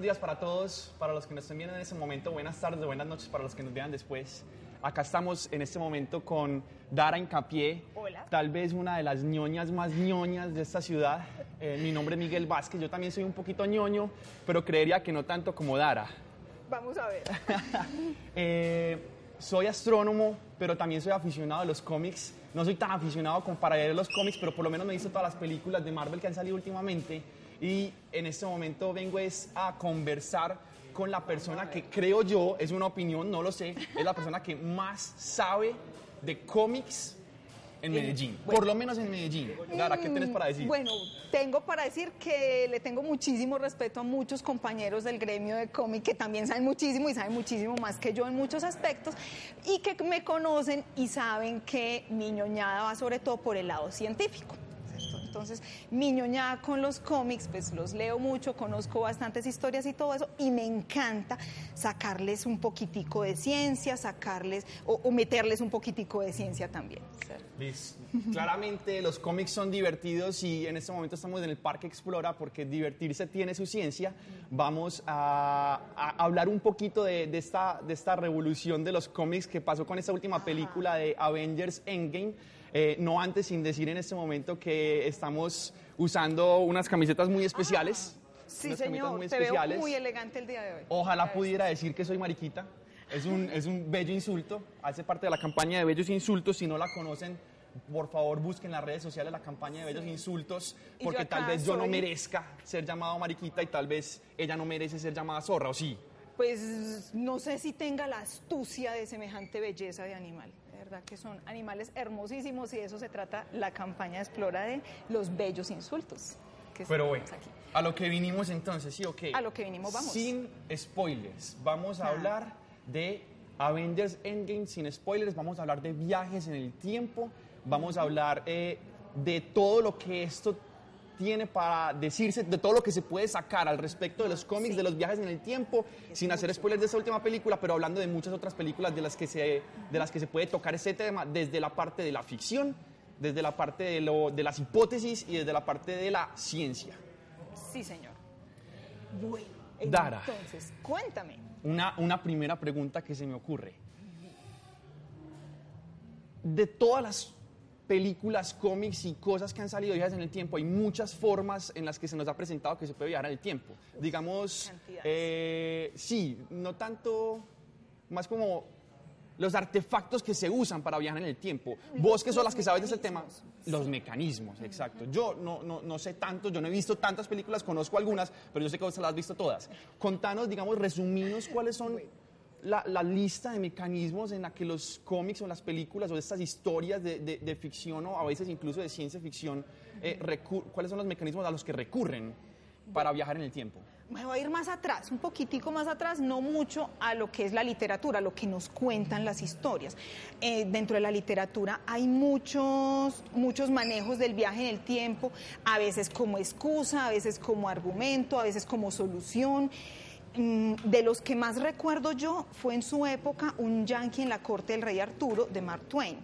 buenos días para todos, para los que nos estén viendo en este momento, buenas tardes, buenas noches para los que nos vean después. Acá estamos en este momento con Dara Incapié, Hola. tal vez una de las ñoñas más ñoñas de esta ciudad. Eh, mi nombre es Miguel Vázquez, yo también soy un poquito ñoño, pero creería que no tanto como Dara. Vamos a ver. Eh, soy astrónomo, pero también soy aficionado a los cómics. No soy tan aficionado como para leer los cómics, pero por lo menos me he visto todas las películas de Marvel que han salido últimamente. Y en este momento vengo es a conversar con la persona que creo yo, es una opinión, no lo sé, es la persona que más sabe de cómics en Medellín. Por lo menos en Medellín. ¿qué tienes para decir? Bueno, tengo para decir que le tengo muchísimo respeto a muchos compañeros del gremio de cómic que también saben muchísimo y saben muchísimo más que yo en muchos aspectos y que me conocen y saben que mi ñoñada va sobre todo por el lado científico. Entonces, mi ñoñada con los cómics, pues los leo mucho, conozco bastantes historias y todo eso, y me encanta sacarles un poquitico de ciencia, sacarles o, o meterles un poquitico de ciencia también. Liz, claramente los cómics son divertidos y en este momento estamos en el Parque Explora porque divertirse tiene su ciencia. Vamos a, a hablar un poquito de, de esta, de esta revolución de los cómics que pasó con esta última película de Avengers Endgame. Eh, no antes sin decir en este momento que estamos usando unas camisetas muy especiales. Sí, unas camisetas señor, muy te veo muy elegante el día de hoy. Ojalá pudiera decir que soy mariquita. Es un, es un bello insulto. Hace parte de la campaña de Bellos Insultos. Si no la conocen, por favor busquen en las redes sociales la campaña de Bellos Insultos. Y Porque tal vez yo no merezca ser llamado mariquita y tal vez ella no merece ser llamada zorra, ¿o sí? Pues no sé si tenga la astucia de semejante belleza de animal. Verdad que son animales hermosísimos y de eso se trata la campaña de Explora de los bellos insultos. que Pero bueno, aquí. a lo que vinimos entonces, ¿sí o qué? A lo que vinimos, vamos. Sin spoilers. Vamos a Ah. hablar de Avengers Endgame sin spoilers. Vamos a hablar de viajes en el tiempo. Vamos a hablar eh, de todo lo que esto tiene para decirse, de todo lo que se puede sacar al respecto de los cómics, de los viajes en el tiempo, sin hacer spoilers de esta última película, pero hablando de muchas otras películas de las que se, de las que se puede tocar ese tema, desde la parte de la ficción, desde la parte de, lo- de las hipótesis y desde la parte de la ciencia. Sí, señor. Bueno, Dara. entonces, cuéntame. Una, una primera pregunta que se me ocurre. De todas las películas, cómics y cosas que han salido de viajes en el tiempo, hay muchas formas en las que se nos ha presentado que se puede viajar en el tiempo. Digamos, eh, sí, no tanto, más como los artefactos que se usan para viajar en el tiempo. Vos que son las que sabes de ese tema, los mecanismos, exacto. Yo no, no, no sé tanto, yo no he visto tantas películas, conozco algunas, pero yo sé que vos las has visto todas. Contanos, digamos, resuminos cuáles son la, lista de mecanismos en la que los cómics o las películas o estas historias de, de- ficción o a veces incluso de ciencia ficción, eh, cuáles son los mecanismos a los que recurren para viajar en el tiempo. Me voy a ir más atrás, un poquitico más atrás, no mucho a lo que es la literatura, lo que nos cuentan las historias. Eh, dentro de la literatura hay muchos, muchos manejos del viaje en el tiempo, a veces como excusa, a veces como argumento, a veces como solución. Mm, De los que más recuerdo yo fue en su época un yankee en la corte del rey Arturo de Mark Twain.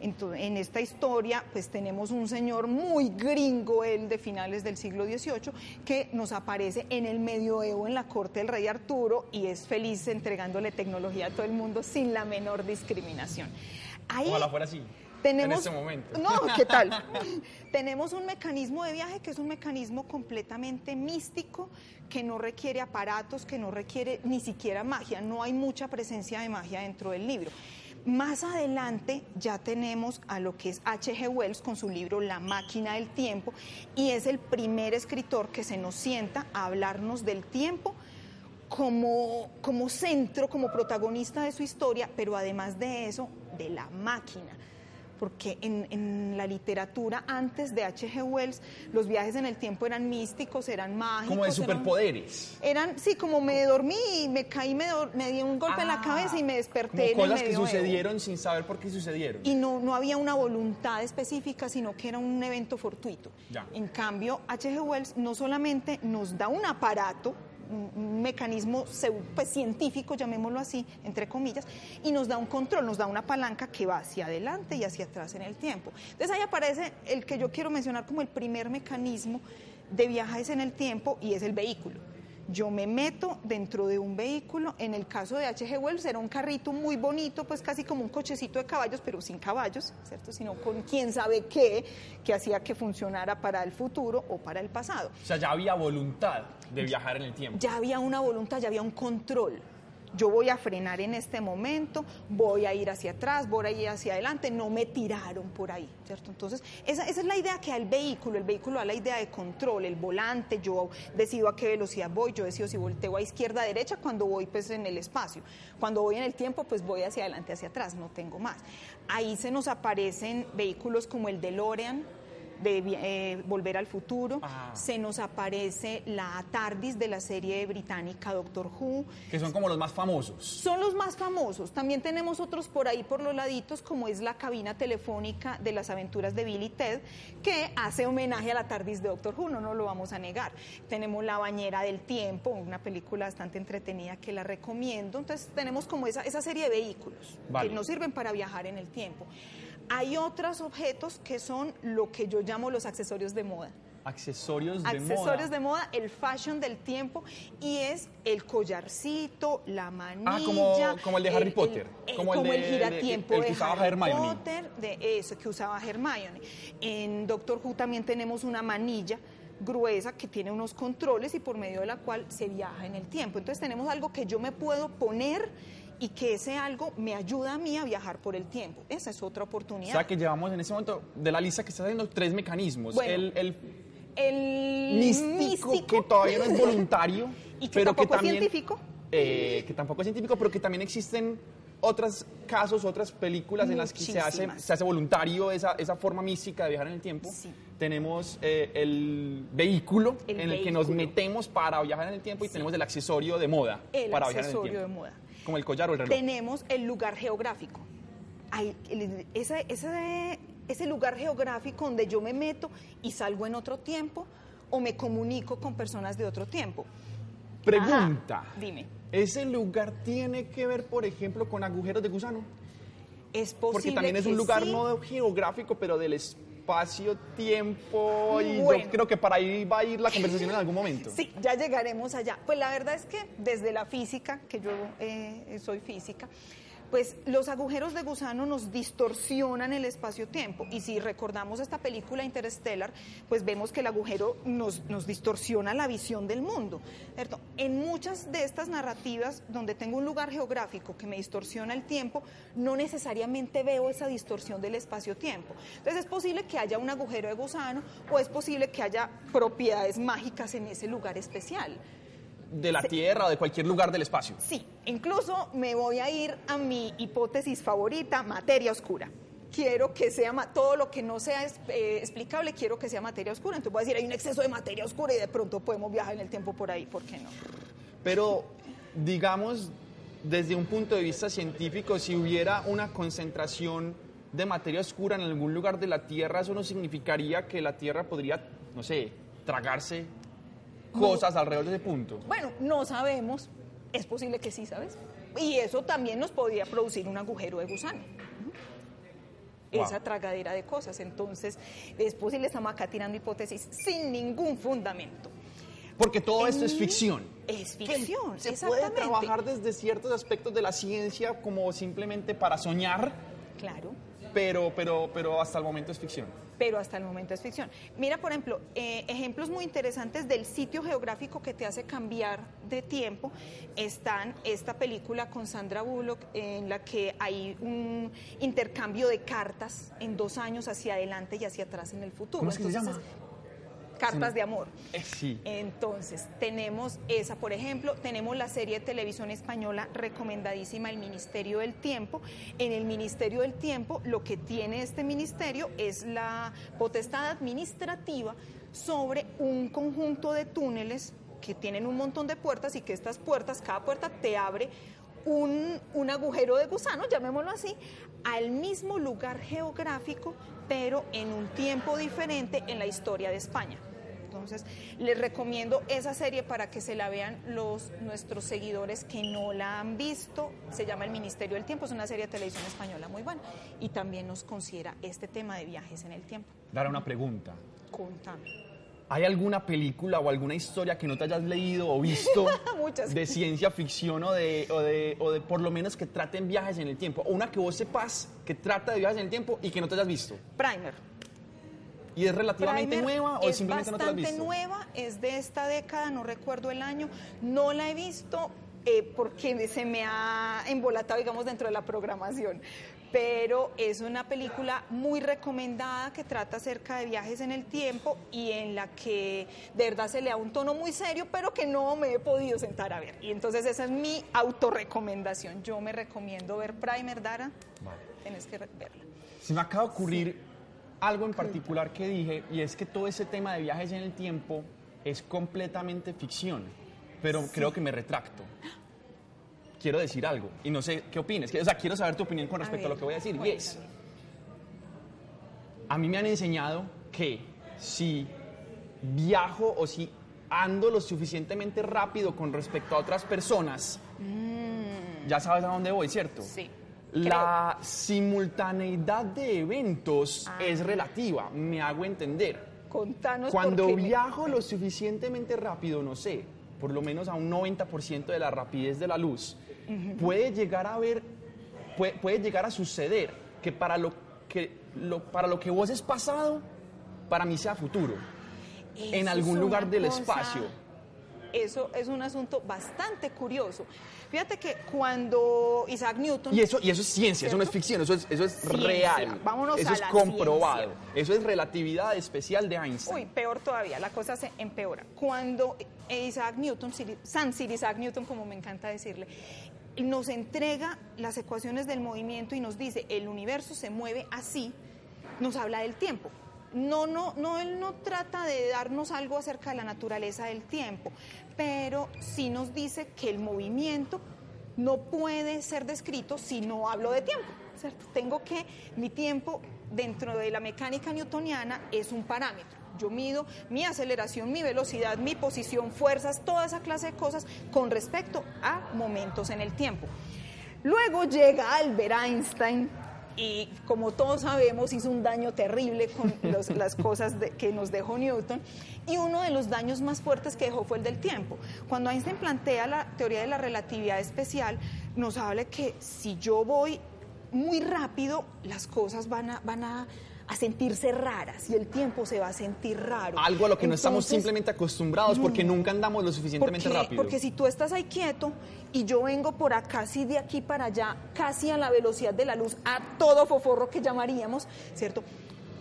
Ento- en esta historia, pues tenemos un señor muy gringo, él de finales del siglo XVIII, que nos aparece en el medioevo en la corte del rey Arturo y es feliz entregándole tecnología a todo el mundo sin la menor discriminación. Ahí fuera así. Tenemos, En este momento. No, ¿qué tal? tenemos un mecanismo de viaje que es un mecanismo completamente místico, que no requiere aparatos, que no requiere ni siquiera magia. No hay mucha presencia de magia dentro del libro. Más adelante ya tenemos a lo que es H.G. Wells con su libro La máquina del tiempo y es el primer escritor que se nos sienta a hablarnos del tiempo como, como centro, como protagonista de su historia, pero además de eso, de la máquina porque en, en la literatura antes de H.G. Wells los viajes en el tiempo eran místicos, eran mágicos. Como de superpoderes. Eran, sí, como me dormí y me caí, me, dor- me di un golpe en la Ah, cabeza y me desperté Como en el cosas que sucedieron sin saber por qué sucedieron. Y no, no había una voluntad específica, sino que era un evento fortuito. Ya. En cambio, H.G. Wells no solamente nos da un aparato, un, mecanismo pues, científico, llamémoslo así, entre comillas, y nos da un control, nos da una palanca que va hacia adelante y hacia atrás en el tiempo. Entonces ahí aparece el que yo quiero mencionar como el primer mecanismo de viajes en el tiempo y es el vehículo. Yo me meto dentro de un vehículo, en el caso de H.G. Wells era un carrito muy bonito, pues casi como un cochecito de caballos, pero sin caballos, ¿cierto? Sino con quién sabe qué, que hacía que funcionara para el futuro o para el pasado. O sea, ya había voluntad de viajar en el tiempo. Ya había una voluntad, ya había un control. Yo voy a frenar en este momento, voy a ir hacia atrás, voy a ir hacia adelante, no me tiraron por ahí, ¿cierto? Entonces, esa, esa es la idea que da el vehículo, el vehículo da la idea de control, el volante, yo decido a qué velocidad voy, yo decido si volteo a izquierda, a derecha, cuando voy pues en el espacio, cuando voy en el tiempo pues voy hacia adelante, hacia atrás, no tengo más. Ahí se nos aparecen vehículos como el DeLorean, de eh, Volver al Futuro, Ah. se nos aparece la TARDIS de la serie británica Doctor Who, Que son como los más famosos. son los más famosos. También tenemos otros por ahí por los laditos, como es la cabina telefónica de las aventuras de Billy Ted, que hace homenaje a la TARDIS de Doctor Who, no nos lo vamos a negar. Tenemos La bañera del tiempo, una película bastante entretenida que la recomiendo. Entonces tenemos como esa, esa serie de vehículos Vale. que nos sirven para viajar en el tiempo. Hay otros objetos que son lo que yo llamo los accesorios de moda Accesorios de accesorios moda. de moda, el fashion del tiempo y es el collarcito, la manilla. Ah, como- como el de Harry Potter, como como el el, de- giratiempo el de, que usaba Harry Hermione. Potter, de eso que usaba Hermione. En Doctor Who también tenemos una manilla gruesa que tiene unos controles y por medio de la cual se viaja en el tiempo. Entonces tenemos algo que yo me puedo poner y que ese algo me ayuda a mí a viajar por el tiempo. Esa es otra O oportunidad. sea que llevamos en ese momento de la lista que estás haciendo tres mecanismos. Bueno, el, el el místico, que todavía no es voluntario, y que pero que tampoco es científico. eh, que tampoco es científico, pero que también existen otros casos, otras películas en las que se hace, se hace voluntario esa, esa forma mística de viajar en el tiempo. Sí. Tenemos eh, el vehículo El en el que nos metemos para viajar en el tiempo y tenemos el accesorio de moda El para viajar en el accesorio de moda. Como el collar o el reloj. tenemos el lugar geográfico. Hay- el- ese, ese, ese lugar geográfico donde yo me meto y salgo en otro tiempo o me comunico con personas de otro tiempo. Pregunta. Ajá, dime, ¿Ese lugar tiene que ver, por ejemplo, con agujeros de gusano? es posible Porque también es un lugar sí. no geográfico, pero del espacio-tiempo. Y Bueno. yo creo que para ahí va a ir la conversación en algún momento. Sí, ya llegaremos allá. Pues la verdad es que desde la física, que yo eh, soy física, pues los agujeros de gusano nos distorsionan el espacio-tiempo. Y si recordamos esta película Interstellar, pues vemos que el agujero nos, distorsiona la visión del mundo. ¿cierto? En muchas de estas narrativas donde tengo un lugar geográfico que me distorsiona el tiempo, no necesariamente veo esa distorsión del espacio-tiempo. Entonces es posible que haya un agujero de gusano o es posible que haya propiedades mágicas en ese lugar especial. De la Tierra o de cualquier lugar del espacio. Sí, incluso me voy a ir a mi hipótesis favorita, materia oscura. Quiero que sea todo lo que no sea eh, explicable, quiero que sea materia oscura. Entonces voy a decir, hay un exceso de materia oscura y de pronto podemos viajar en el tiempo por ahí, ¿por qué no? Pero, digamos, desde un punto de vista científico, si hubiera una concentración de materia oscura en algún lugar de la Tierra, eso no significaría que la Tierra podría, no sé, tragarse cosas alrededor de ese punto. Bueno, no sabemos, es posible que sí, ¿sabes? Y eso también nos podría producir un agujero de gusano. Wow. Esa tragadera de cosas. Entonces, es posible, estamos acá tirando hipótesis sin ningún fundamento. Porque todo esto es ficción. Es ficción, Se puede exactamente. trabajar desde ciertos aspectos de la ciencia como simplemente para soñar, Claro, pero, pero, pero hasta el momento es ficción. pero hasta el momento es ficción. Mira, por ejemplo, eh, ejemplos muy interesantes del sitio geográfico que te hace cambiar de tiempo están esta película con Sandra Bullock en la que hay un intercambio de cartas en dos años hacia adelante y hacia atrás en el futuro. ¿Cómo es que se llama? Cartas de amor. Eh, sí. Entonces, tenemos esa, por ejemplo, tenemos la serie de televisión española recomendadísima, El Ministerio del Tiempo. En el Ministerio del Tiempo, lo que tiene este ministerio es la potestad administrativa sobre un conjunto de túneles que tienen un montón de puertas y que estas puertas, cada puerta te abre un, un, agujero de gusano, llamémoslo así, al mismo lugar geográfico, pero en un tiempo diferente en la historia de España. Entonces, les recomiendo esa serie para que se la vean los nuestros seguidores que no la han visto. Se llama El Ministerio del Tiempo, es una serie de televisión española muy buena y también nos considera este tema de viajes en el tiempo. Dar una pregunta. Contame. ¿Hay alguna película o alguna historia que no te hayas leído o visto de ciencia ficción o de, o, de, o de por lo menos que traten viajes en el tiempo? O una que vos sepas que trata de viajes en el tiempo y que no te hayas visto. Primer. ¿Y es relativamente Primer nueva o es simplemente no te la has bastante visto? nueva, es de esta década, no recuerdo el año, no la he visto eh, porque se me ha embolatado, digamos, dentro de la programación. Pero es una película muy recomendada que trata acerca de viajes en el tiempo y en la que de verdad se le da un tono muy serio, pero que no me he podido sentar a ver. Y entonces esa es mi autorrecomendación. Yo me recomiendo ver Primer, Dara. Vale. Tienes que verla. Se me acaba de ocurrir algo en particular que dije, y es que todo ese tema de viajes en el tiempo es completamente ficción, pero creo que me retracto. Quiero decir algo, y no sé qué opines. O sea, quiero saber tu opinión con respecto a, ver, lo que voy a decir. Y es, a mí me han enseñado que si viajo o si ando lo suficientemente rápido con respecto a otras personas, ya sabes a dónde voy, ¿cierto? Mm. Sí. La simultaneidad de eventos Ah. es relativa, me hago entender. Contanos Cuando por qué me- viajo lo suficientemente rápido, no sé, por lo menos a un 90% de la rapidez de la luz, puede llegar a ver, puede, puede llegar a suceder que para lo que, lo, para lo que vos es pasado, para mí sea futuro, en Eso algún es lugar una del cosa- espacio. Eso es un asunto bastante curioso. Fíjate que cuando Isaac Newton... Y eso, y eso es ciencia, eso no es ¿Cierto? ficción, eso es, eso es Ciencia. real. Vámonos eso a es la comprobado. ciencia. Eso es relatividad especial de Einstein. Uy, peor todavía, la cosa se empeora. Cuando Isaac Newton, San Sir Isaac Newton, como me encanta decirle, nos entrega las ecuaciones del movimiento y nos dice, el universo se mueve así, nos habla del tiempo. No, no, no, él no trata de darnos algo acerca de la naturaleza del tiempo, pero sí nos dice que el movimiento no puede ser descrito si no hablo de tiempo, ¿cierto? Tengo que, mi tiempo dentro de la mecánica newtoniana es un parámetro. Yo mido mi aceleración, mi velocidad, mi posición, fuerzas, toda esa clase de cosas con respecto a momentos en el tiempo. Luego llega Albert Einstein y como todos sabemos hizo un daño terrible con los- las cosas que nos dejó Newton y uno de los daños más fuertes que dejó fue el del tiempo. Cuando Einstein plantea la teoría de la relatividad especial, nos habla que si yo voy muy rápido, las cosas van a, a sentirse raras y el tiempo se va a sentir raro. Algo a lo que no estamos Entonces, simplemente acostumbrados porque nunca andamos lo suficientemente porque, rápido. porque si tú estás ahí quieto y yo vengo por acá, casi de aquí para allá, casi a la velocidad de la luz, a todo foforro que llamaríamos, ¿cierto?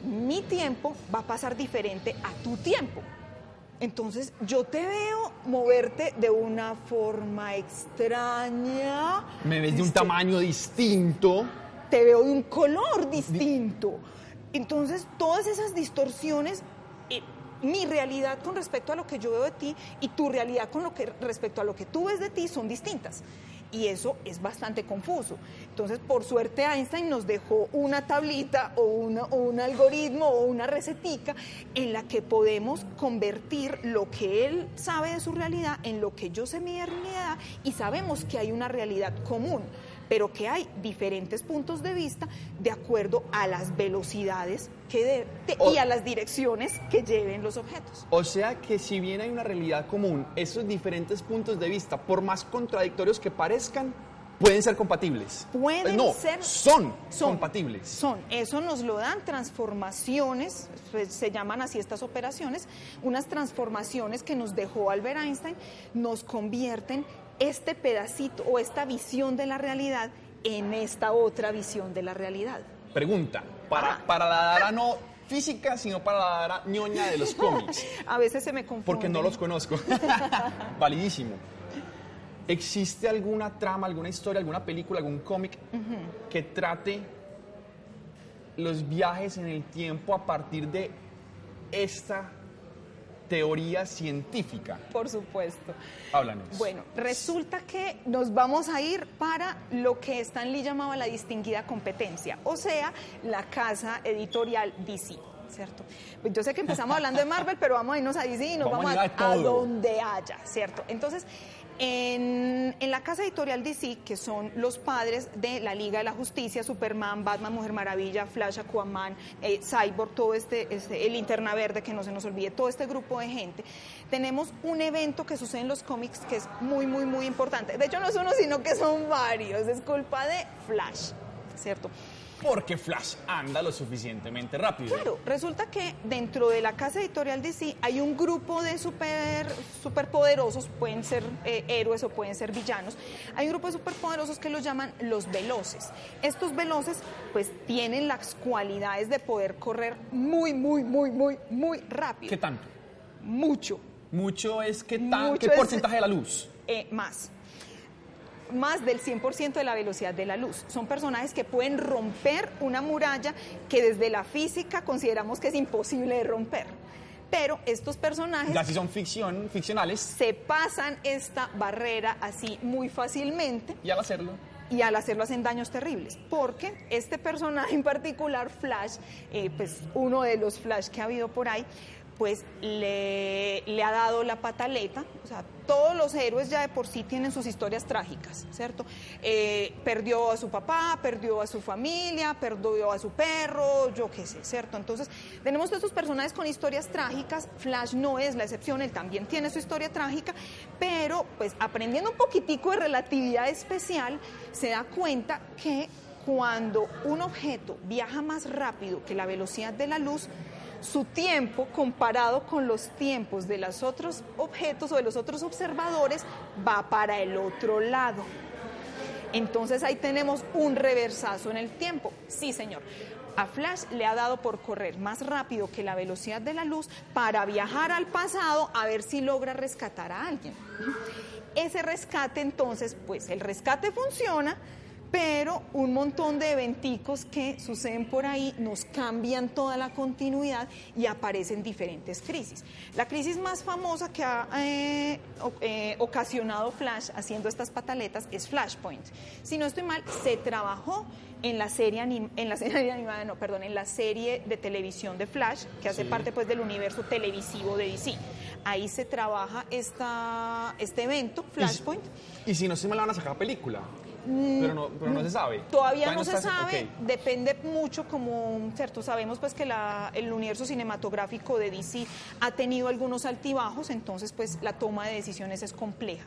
Mi tiempo va a pasar diferente a tu tiempo. Entonces yo te veo moverte de una forma extraña. Me ves de un Este, tamaño distinto. te veo de un color distinto. Entonces, todas esas distorsiones, eh, mi realidad con respecto a lo que yo veo de ti y tu realidad con lo que respecto a lo que tú ves de ti son distintas. Y eso es bastante confuso. Entonces, por suerte, Einstein nos dejó una tablita o, o un algoritmo o una recetica en la que podemos convertir lo que él sabe de su realidad en lo que yo sé mi realidad y sabemos que hay una realidad común pero que hay diferentes puntos de vista de acuerdo a las velocidades que de- de- O- y a las direcciones que lleven los objetos. O sea que si bien hay una realidad común, esos diferentes puntos de vista, por más contradictorios que parezcan, pueden ser compatibles. Pueden no, ser- son, Son compatibles. Son, eso nos lo dan transformaciones, pues, se llaman así estas operaciones, unas transformaciones que nos dejó Albert Einstein, nos convierten este pedacito o esta visión de la realidad en esta otra visión de la realidad. Pregunta, para, Ajá. para la Dara no física, sino para la ñoña de los cómics. A veces se me confunde. Porque no los conozco. Validísimo. ¿Existe alguna trama, alguna historia, alguna película, algún cómic que trate los viajes en el tiempo a partir de esta teoría científica? Por supuesto. Háblanos. Bueno, resulta que nos vamos a ir para lo que Stan Lee llamaba la distinguida competencia, o sea, la casa editorial DC. ¿Cierto? Pues yo sé que empezamos hablando de Marvel, pero vamos a irnos a DC y nos Vamos vamos, a a, a donde haya, ¿cierto? Entonces, en, la casa editorial DC, que son los padres de la Liga de la Justicia, Superman, Batman, Mujer Maravilla, Flash, Aquaman, eh, Cyborg, todo este, este, el Linterna Verde, que no se nos olvide, todo este grupo de gente, tenemos un evento que sucede en los cómics que es muy, muy, muy importante. De hecho, no es uno, sino que son varios. Es culpa de Flash, ¿cierto? Porque Flash anda lo suficientemente rápido. Claro, resulta que dentro de la casa editorial DC hay un grupo de super superpoderosos, pueden ser eh, héroes o pueden ser villanos. Hay un grupo de superpoderosos que los llaman los veloces. Estos veloces pues tienen las cualidades de poder correr muy, muy, muy, muy, muy rápido. ¿Qué tanto? Mucho. Mucho es que tan, Mucho ¿qué es- porcentaje de la luz? Eh, más. Más del 100% de la velocidad de la luz. Son personajes que pueden romper una muralla que desde la física consideramos que es imposible de romper. Pero estos personajes Ya si son ficción, ficcionales, se pasan esta barrera así muy fácilmente y al hacerlo. y al hacerlo hacen daños terribles. Porque este personaje en particular, Flash, eh, pues uno de los Flash que ha habido por ahí, pues le, ha dado la pataleta. O sea, todos los héroes ya de por sí tienen sus historias trágicas, ¿cierto? Eh, perdió a su papá, perdió a su familia, perdió a su perro, yo qué sé, ¿cierto? Entonces, tenemos todos estos personajes con historias trágicas. Flash no es la excepción, él también tiene su historia trágica, pero pues aprendiendo un poquitico de relatividad especial, se da cuenta que cuando un objeto viaja más rápido que la velocidad de la luz, su tiempo comparado con los tiempos de los otros objetos o de los otros observadores va para el otro lado. Entonces ahí tenemos un reversazo en el tiempo. Sí, señor. A Flash le ha dado por correr más rápido que la velocidad de la luz para viajar al pasado a ver si logra rescatar a alguien. Ese rescate entonces, pues el rescate funciona, pero un montón de eventicos que suceden por ahí nos cambian toda la continuidad y aparecen diferentes crisis. La crisis más famosa que ha eh, eh, ocasionado Flash haciendo estas pataletas es Flashpoint. Si no estoy mal, se trabajó en la serie anim- en la serie animada, no, perdón, en la serie de televisión de Flash, que hace Sí. parte pues del universo televisivo de DC. Ahí se trabaja esta, este evento, Flashpoint. Y si no se me la van a sacar película. Pero no, pero no se sabe. Todavía no se sabe, depende mucho como, cierto, sabemos pues que la- el universo cinematográfico de DC ha tenido algunos altibajos, entonces pues la toma de decisiones es compleja.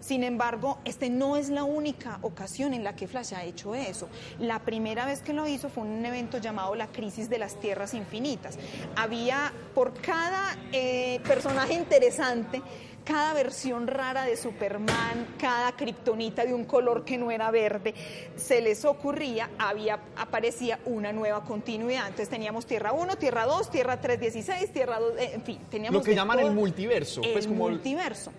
Sin embargo, este no es la única ocasión en la que Flash ha hecho eso. La primera vez que lo hizo fue en un evento llamado la crisis de las tierras infinitas. Había por cada eh, personaje interesante cada versión rara de Superman, cada kriptonita de un color que no era verde, se les ocurría, había, aparecía una nueva continuidad. Entonces teníamos Tierra 1, Tierra 2, Tierra 316, Tierra 2, eh, en fin, teníamos... Lo que llaman el multiverso, El pues, como el- multiverso.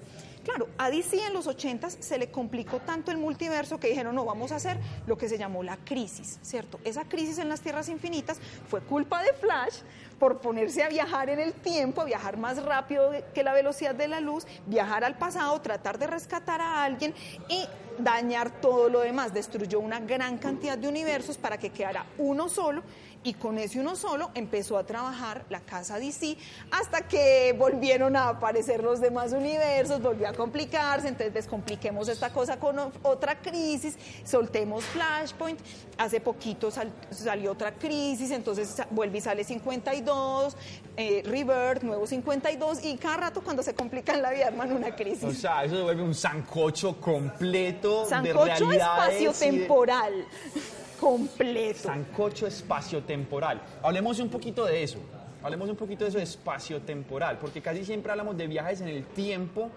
Claro, a DC en los 80 se le complicó tanto el multiverso que dijeron, no, vamos a hacer lo que se llamó la crisis, ¿cierto? Esa crisis en las tierras infinitas fue culpa de Flash por ponerse a viajar en el tiempo, a viajar más rápido que la velocidad de la luz, viajar al pasado, tratar de rescatar a alguien y dañar todo lo demás. Destruyó una gran cantidad de universos para que quedara uno solo y con ese uno solo empezó a trabajar la casa DC hasta que volvieron a aparecer los demás universos, volvió a complicarse, entonces descompliquemos esta cosa con o- otra crisis, soltemos Flashpoint, hace poquito sal- salió otra crisis, entonces vuelve y sale 52, eh, Rebirth, nuevo 52 y cada rato cuando se complica en la vida arman una O crisis. sea, eso se vuelve un sancocho completo de Sancocho y de- espacio-temporal completo. Sancocho espacio-temporal. Hablemos un poquito de eso. Hablemos un poquito de eso de espacio-temporal, porque casi siempre hablamos de viajes en el tiempo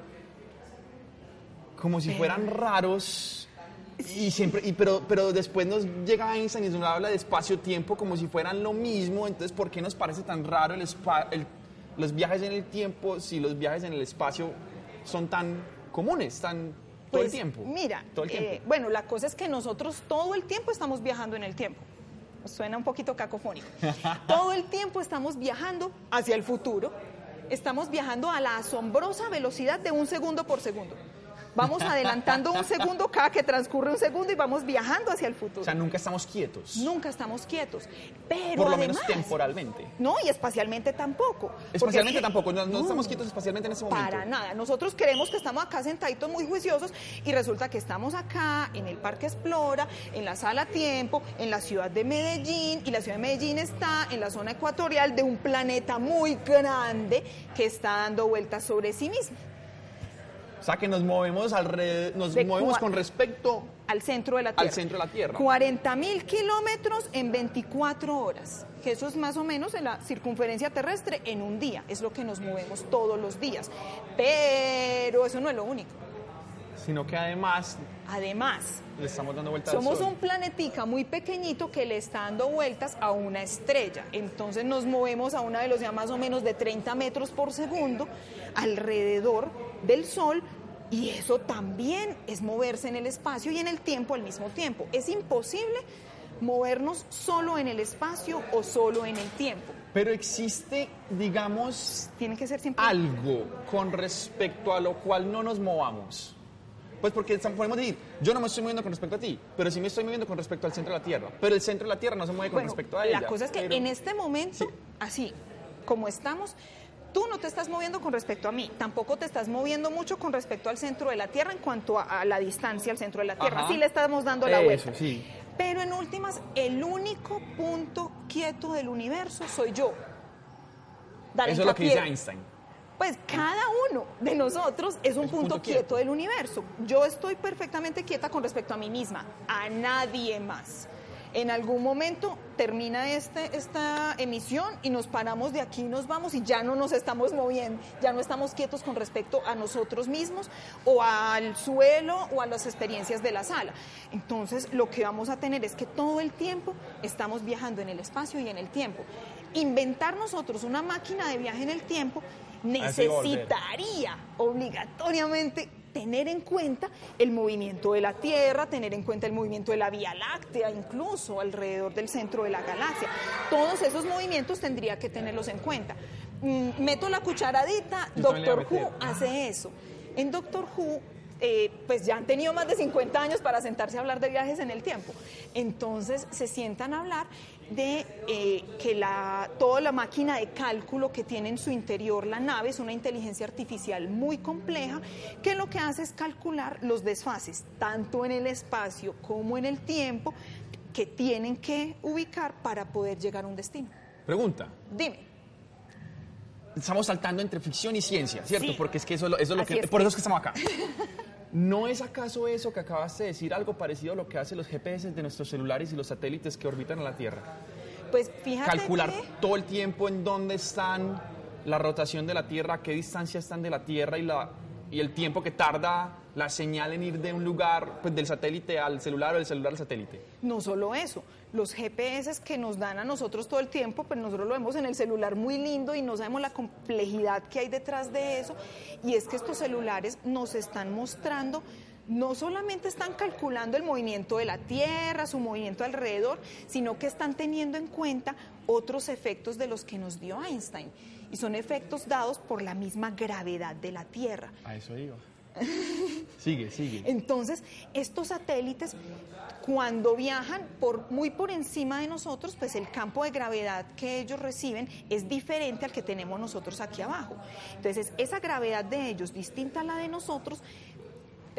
como si fueran raros. Y siempre, y pero, pero después nos llega Einstein y nos habla de espacio-tiempo como si fueran lo mismo. Entonces, ¿por qué nos parece tan raro el, el- los viajes en el tiempo si los viajes en el espacio son tan comunes, tan todo el Pues, tiempo? Mira, todo el tiempo. eh, bueno, la cosa es que nosotros todo el tiempo estamos viajando en el tiempo. Suena un poquito cacofónico. todo el tiempo estamos viajando hacia el futuro. Estamos viajando a la asombrosa velocidad de un segundo por segundo. Vamos adelantando un segundo cada que transcurre un segundo y vamos viajando hacia el futuro. o sea, nunca estamos quietos, Nunca estamos quietos. Pero por lo además, menos temporalmente. No, y espacialmente tampoco. Espacialmente Porque- tampoco, no, no No. estamos quietos espacialmente en ese momento. Para nada. Nosotros creemos que estamos acá sentaditos muy juiciosos y resulta que estamos acá en el Parque Explora, en la Sala Tiempo, en la ciudad de Medellín y la ciudad de Medellín está en la zona ecuatorial de un planeta muy grande que está dando vueltas sobre sí mismo, O sea, que nos movemos alrededor, nos De movemos con respecto al centro de la Tierra. al centro de la Tierra. 40 mil kilómetros en 24 horas, que eso es más o menos en la circunferencia terrestre en un día, es lo que nos movemos todos los días. Pero eso no es lo único. Sino que además Además, le estamos dando vueltas Somos al sol. un planetica muy pequeñito que le está dando vueltas a una estrella. Entonces nos movemos a una velocidad más o menos de 30 metros por segundo alrededor del Sol y eso también es moverse en el espacio y en el tiempo al mismo tiempo. Es imposible movernos solo en el espacio o solo en el tiempo. Pero existe, digamos, Tiene que ser siempre... algo con respecto a lo cual no nos movamos. Pues porque podemos decir, yo no me estoy moviendo con respecto a ti, pero sí me estoy moviendo con respecto al centro de la Tierra. Pero el centro de la Tierra no se mueve con Bueno, respecto a ella. La cosa es que pero- en este momento, Sí. así como estamos, tú no te estás moviendo con respecto a mí, tampoco te estás moviendo mucho con respecto al centro de la Tierra en cuanto a, a la distancia al centro de la Tierra. Ajá. Sí le estamos dando la Eso, vuelta. sí. Pero en últimas, el único punto quieto del universo soy yo. Eso es lo que dice. Einstein. Pues cada uno de nosotros es un punto, punto quieto. quieto. del universo. Yo estoy perfectamente quieta con respecto a mí misma, a nadie más. En algún momento termina este, esta emisión y nos paramos de aquí y nos vamos y ya no nos estamos moviendo, ya no estamos quietos con respecto a nosotros mismos o al suelo o a las experiencias de la sala. Entonces lo que vamos a tener es que todo el tiempo estamos viajando en el espacio y en el tiempo. Inventar nosotros una máquina de viaje en el tiempo. Necesitaría obligatoriamente tener en cuenta el movimiento de la Tierra, tener en cuenta el movimiento de la Vía Láctea, incluso alrededor del centro de la galaxia. Todos esos movimientos tendría que tenerlos en cuenta. Mm, meto la cucharadita, Yo Doctor Who hace eso. En Doctor Who, eh, pues ya han tenido más de 50 años para sentarse a hablar de viajes en el tiempo. Entonces se sientan a hablar de eh, que la, toda la máquina de cálculo que tiene en su interior la nave es una inteligencia artificial muy compleja que lo que hace es calcular los desfases, tanto en el espacio como en el tiempo, que tienen que ubicar para poder llegar a un destino. Pregunta. Dime. Estamos saltando entre ficción y ciencia, ¿cierto? Sí. Porque es que eso, es lo- eso es lo que... es por que- eso es que estamos acá. ¿No es acaso eso que acabaste de decir algo parecido a lo que hacen los GPS de nuestros celulares y los satélites que orbitan a la Tierra? Pues fíjate Calcular que... todo el tiempo en dónde están, la rotación de la Tierra, a qué distancia están de la Tierra y, la, y el tiempo que tarda la señal en ir de un lugar, pues del satélite al celular o del celular al satélite. No solo eso, los GPS que nos dan a nosotros todo el tiempo, pues nosotros lo vemos en el celular muy lindo y no sabemos la complejidad que hay detrás de eso. Y es que estos celulares nos están mostrando, no solamente están calculando el movimiento de la Tierra, su movimiento alrededor, sino que están teniendo en cuenta otros efectos de los que nos dio Einstein. Y son efectos dados por la misma gravedad de la Tierra. A eso digo. sigue, sigue. Entonces, estos satélites, cuando viajan por, muy por encima de nosotros, pues el campo de gravedad que ellos reciben es diferente al que tenemos nosotros aquí abajo. Entonces, esa gravedad de ellos, distinta a la de nosotros,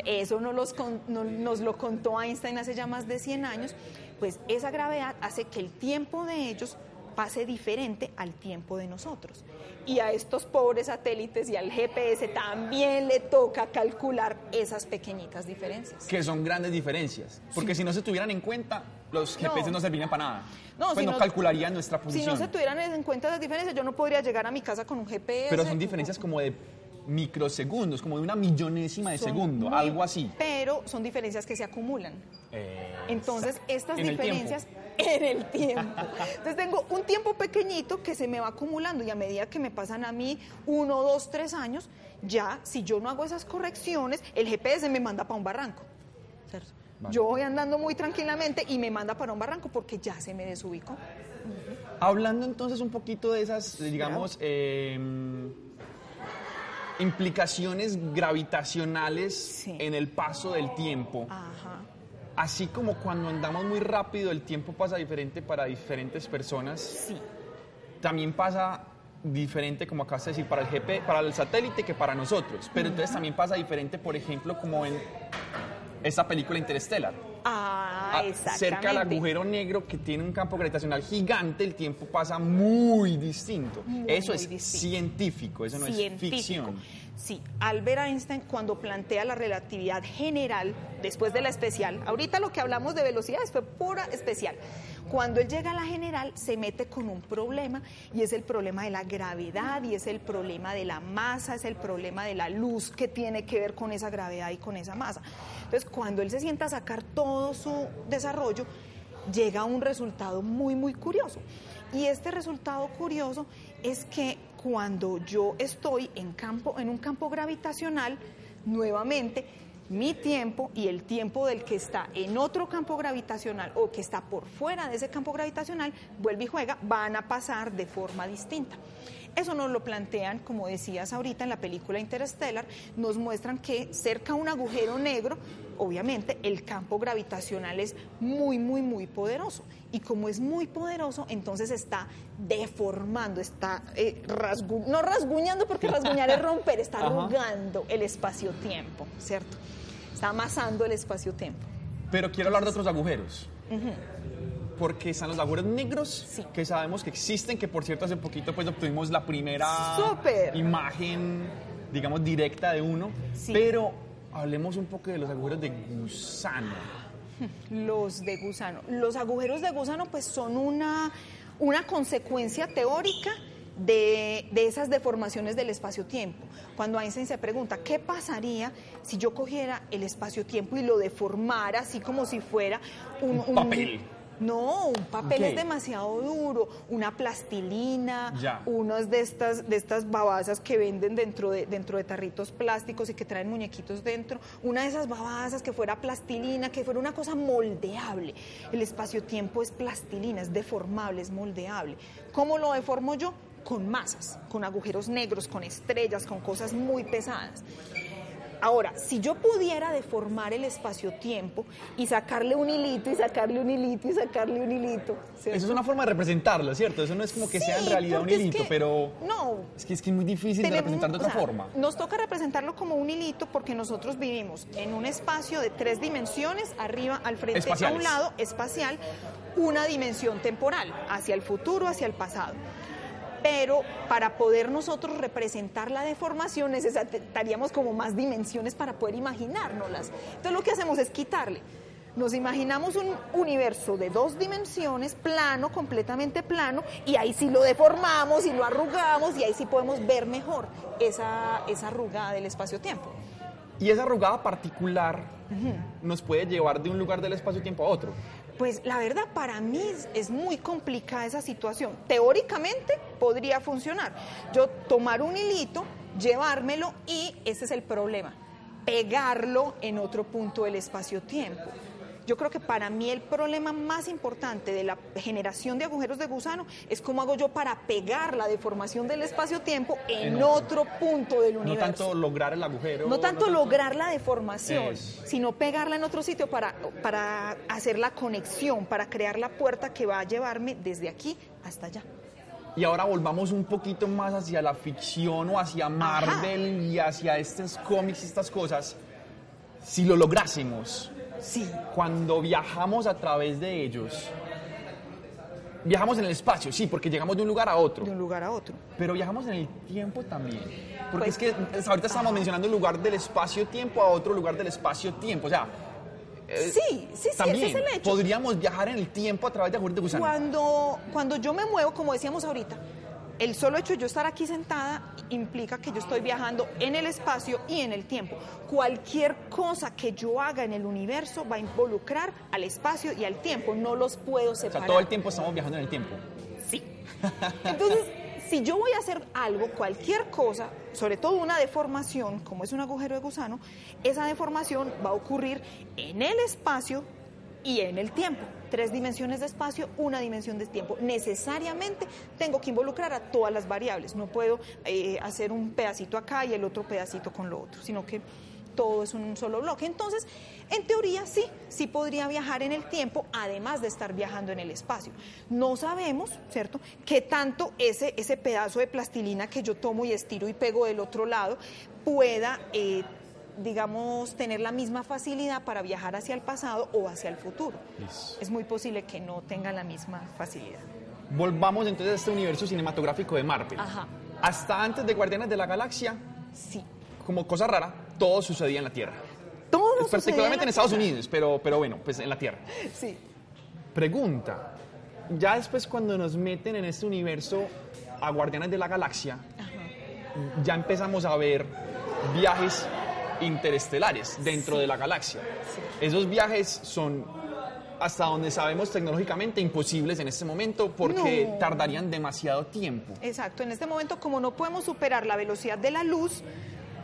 eso nos, los nos lo contó Einstein hace ya más de 100 años, pues esa gravedad hace que el tiempo de ellos pase diferente al tiempo de nosotros. Y a estos pobres satélites y al GPS también le toca calcular esas pequeñitas diferencias. Que son grandes diferencias. Porque si no se tuvieran en cuenta, los GPS no, No. servirían para nada. No, pues si no, calcularían nuestra Si posición. no se tuvieran en cuenta esas diferencias, yo no podría llegar a mi casa con un GPS. Pero son diferencias como de microsegundos, como de una millonésima de Son segundo, muy- algo así. Pero son diferencias que se acumulan. Eh, Entonces, estas En diferencias en el tiempo. Entonces, tengo un tiempo pequeñito que se me va acumulando y a medida que me pasan a mí uno, dos, tres años, ya si yo no hago esas correcciones, el GPS me manda para un barranco. ¿cierto? Vale. Yo voy andando muy tranquilamente y me manda para un barranco porque ya se me desubicó. Hablando entonces un poquito de esas, digamos, eh, implicaciones gravitacionales Sí. en el paso del tiempo. Ajá. Así como cuando andamos muy rápido, el tiempo pasa diferente para diferentes personas. Sí. También pasa diferente, como acabas de decir, para el GP, para el satélite que para nosotros. Pero entonces también pasa diferente, por ejemplo, como en esta película Interstellar. Ah, Ah, exactamente. cerca del agujero negro que tiene un campo gravitacional gigante, el tiempo pasa muy distinto. Muy, eso muy es distinto. científico, eso no científico. es ficción. Sí, Albert Einstein cuando plantea la relatividad general después de la especial, ahorita lo que hablamos de velocidades fue pura especial. Cuando él llega a la general se mete con un problema y es el problema de la gravedad y es el problema de la masa, es el problema de la luz que tiene que ver con esa gravedad y con esa masa. Entonces, cuando él se sienta a sacar todo su desarrollo, llega a un resultado muy, muy curioso. Y este resultado curioso es que cuando yo estoy en, campo, en un campo gravitacional, nuevamente mi tiempo y el tiempo del que está en otro campo gravitacional o que está por fuera de ese campo gravitacional, vuelve y juega, van a pasar de forma distinta. Eso nos lo plantean, como decías ahorita en la película Interstellar, nos muestran que cerca a un agujero negro, obviamente el campo gravitacional es muy, muy, muy poderoso. Y como es muy poderoso, entonces está deformando, está eh, rasgu- no rasguñando porque rasguñar es romper, está arrugando el espacio-tiempo, ¿cierto? Está amasando el espacio-tiempo. Pero quiero hablar de otros agujeros. Porque están los agujeros negros, Sí. que sabemos que existen, que por cierto hace poquito pues obtuvimos la primera ¡Súper! imagen, digamos, directa de uno. Sí. Pero hablemos un poco de los agujeros de gusano. Los de gusano. Los agujeros de gusano pues son una, una consecuencia teórica de, de esas deformaciones del espacio-tiempo. Cuando Einstein se pregunta, ¿qué pasaría si yo cogiera el espacio-tiempo y lo deformara así como si fuera un, Un papel. No, un papel es demasiado duro, una plastilina, Ya. unas de estas, de estas babasas que venden dentro de, dentro de tarritos plásticos y que traen muñequitos dentro, una de esas babasas que fuera plastilina, que fuera una cosa moldeable. El espacio-tiempo es plastilina, es deformable, es moldeable. ¿Cómo lo deformo yo? Con masas, con agujeros negros, con estrellas, con cosas muy pesadas. Ahora, si yo pudiera deformar el espacio-tiempo y sacarle un hilito y sacarle un hilito y sacarle un hilito. ¿cierto? Eso es una forma de representarlo, ¿cierto? Eso no es como que sea en realidad un es hilito, que- pero No. es que es que es muy difícil de representar de o otra sea, forma. Nos toca representarlo como un hilito porque nosotros vivimos en un espacio de tres dimensiones, arriba, al frente, a un lado, espacial, una dimensión temporal, hacia el futuro, hacia el pasado. Pero para poder nosotros representar la deformación necesitaríamos como más dimensiones para poder imaginárnoslas. Entonces lo que hacemos es quitarle. Nos imaginamos un universo de dos dimensiones, plano, completamente plano, y ahí sí lo deformamos y lo arrugamos y ahí sí podemos ver mejor esa, esa arrugada del espacio-tiempo. Y esa arrugada particular nos puede llevar de un lugar del espacio-tiempo a otro. Pues la verdad para mí es, muy complicada esa situación. Teóricamente podría funcionar. Yo tomar un hilito, llevármelo y ese es el problema, pegarlo en otro punto del espacio-tiempo. Yo creo que para mí el problema más importante de la generación de agujeros de gusano es cómo hago yo para pegar la deformación del espacio-tiempo en, En otro punto del No universo. tanto lograr el agujero. No tanto lograr la deformación, sino pegarla en otro sitio para, para hacer la conexión, para crear la puerta que va a llevarme desde aquí hasta allá. Y ahora volvamos un poquito más hacia la ficción o hacia Marvel y hacia estos cómics y estas cosas. Si lo lográsemos, Sí, cuando viajamos a través de ellos, viajamos en el espacio, sí, porque llegamos de un lugar a otro, de un lugar a otro. pero viajamos en el tiempo también. Porque Pues- es que ahorita estamos mencionando el lugar del espacio-tiempo a otro lugar del espacio-tiempo. O sea, eh, Sí, sí, sí, también ese es el hecho. podríamos viajar en el tiempo a través de agujeros de gusano. Cuando, cuando yo me muevo, como decíamos ahorita, el solo hecho de yo estar aquí sentada implica que yo estoy viajando en el espacio y en el tiempo. Cualquier cosa que yo haga en el universo va a involucrar al espacio y al tiempo, no los puedo O separar. sea, todo el tiempo estamos viajando en el tiempo. Sí. Entonces, si yo voy a hacer algo, cualquier cosa, sobre todo una deformación, como es un agujero de gusano, esa deformación va a ocurrir en el espacio y en el tiempo. Tres dimensiones de espacio, una dimensión de tiempo. Necesariamente tengo que involucrar a todas las variables. No puedo eh, hacer un pedacito acá y el otro pedacito con lo otro, sino que todo es un solo bloque. Entonces, en teoría sí, sí podría viajar en el tiempo, además de estar viajando en el espacio. No sabemos, ¿cierto?, qué tanto ese, ese pedazo de plastilina que yo tomo y estiro y pego del otro lado pueda, eh, digamos, tener la misma facilidad para viajar hacia el pasado o hacia el futuro. Es muy posible que no tenga la misma facilidad. Volvamos entonces a este universo cinematográfico de Marvel. Ajá. Hasta antes de Guardianes de la Galaxia, Sí. como cosa rara, todo sucedía en la Tierra. Todo sucede Particularmente en la Estados Tierra. Unidos, pero, pero bueno, pues en la Tierra. Sí. Pregunta, ya después cuando nos meten en este universo a Guardianes de la Galaxia, ya empezamos a ver viajes interestelares dentro de la galaxia. Esos viajes son, hasta donde sabemos tecnológicamente, imposibles en este momento porque No. tardarían demasiado tiempo. Exacto, en este momento como no podemos superar la velocidad de la luz,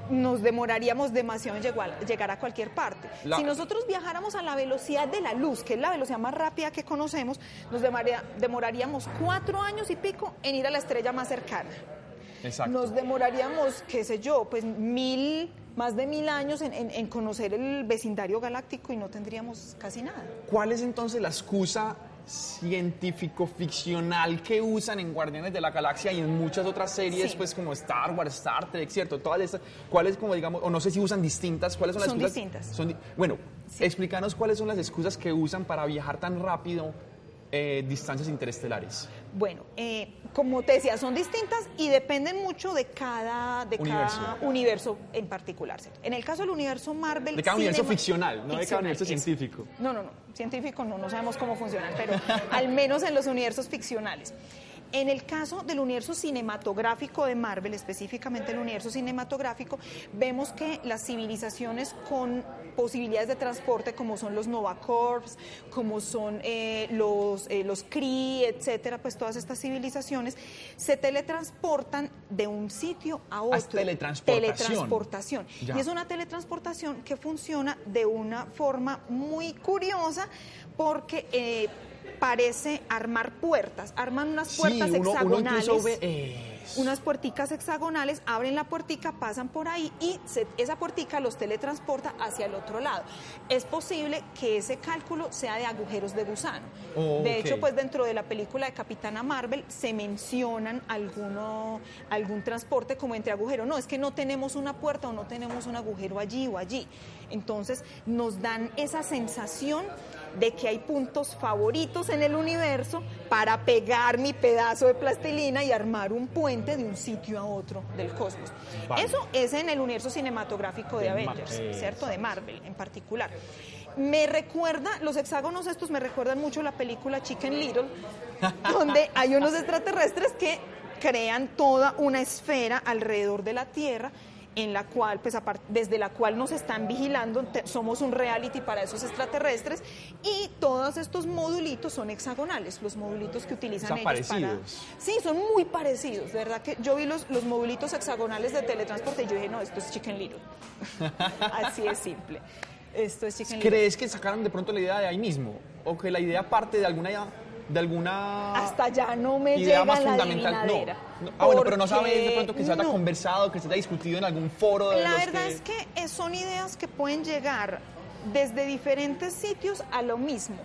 nos demoraríamos demasiado en llegar, llegar a cualquier parte. La- Si nosotros viajáramos a la velocidad de la luz, que es la velocidad más rápida que conocemos, nos demoraría- demoraríamos cuatro años y pico en ir a la estrella más cercana. Exacto. Nos demoraríamos, qué sé yo, pues mil, más de mil años en, en- en conocer el vecindario galáctico y no tendríamos casi nada. ¿Cuál es entonces la excusa científico-ficcional que usan en Guardianes de la Galaxia y en muchas otras series, Sí. pues como Star Wars, Star Trek, ¿cierto? Todas estas, ¿cuáles como digamos, o no sé si usan distintas, cuáles son las Son excusas? distintas. Son di- bueno, explícanos cuáles son las excusas que usan para viajar tan rápido eh, distancias interestelares. Bueno, eh, como te decía, son distintas y dependen mucho de cada, de Universo. cada universo en particular. ¿cierto? En el caso del universo Marvel... De cada universo ficcional, no de cada universo científico. No, no, no. Científico no, no sabemos cómo funcionan, pero al menos en los universos ficcionales. En el caso del universo cinematográfico de Marvel, específicamente el universo cinematográfico, vemos que las civilizaciones con posibilidades de transporte, como son los Nova Corps, como son eh, los, eh, los Kree, etcétera, pues todas estas civilizaciones se teletransportan de un sitio a otro. es teletransportación. Teletransportación. Ya. Y es una teletransportación que funciona de una forma muy curiosa porque eh, parece armar puertas, arman unas puertas sí, uno, uno hexagonales. ve... Unas puerticas hexagonales, abren la puertica, pasan por ahí y se- esa puertica los teletransporta hacia el otro lado. Es posible que ese cálculo sea de agujeros de gusano. Oh, de hecho, pues dentro de la película de Capitana Marvel se mencionan alguno, algún transporte como entre agujeros. No, es que no tenemos una puerta o no tenemos un agujero allí o allí. Entonces nos dan esa sensación de que hay puntos favoritos en el universo para pegar mi pedazo de plastilina y armar un puente de un sitio a otro del cosmos. Vale. Eso es en el universo cinematográfico de, Avengers, eh, ¿cierto? De Marvel en particular. Me recuerda, los hexágonos estos me recuerdan mucho la película Chicken Little, donde hay unos extraterrestres que crean toda una esfera alrededor de la Tierra en la cual, pues desde la cual nos están vigilando, somos un reality para esos extraterrestres y todos estos modulitos son hexagonales, los modulitos que utilizan Son ellos para... parecidos. Sí, son muy parecidos, de verdad que yo vi los, los modulitos hexagonales de teletransporte y yo dije, no, esto es Chicken Little. Así es simple. Esto es Chicken Little. ¿Crees que sacaron de pronto la idea de ahí mismo? ¿O que la idea parte de alguna, de alguna Hasta ya no me idea llega más la fundamental? No. Ah, bueno, pero no sabes de pronto que se haya no. conversado, que se haya discutido en algún foro de La los verdad es que eh, son ideas que pueden llegar desde diferentes sitios a lo mismo,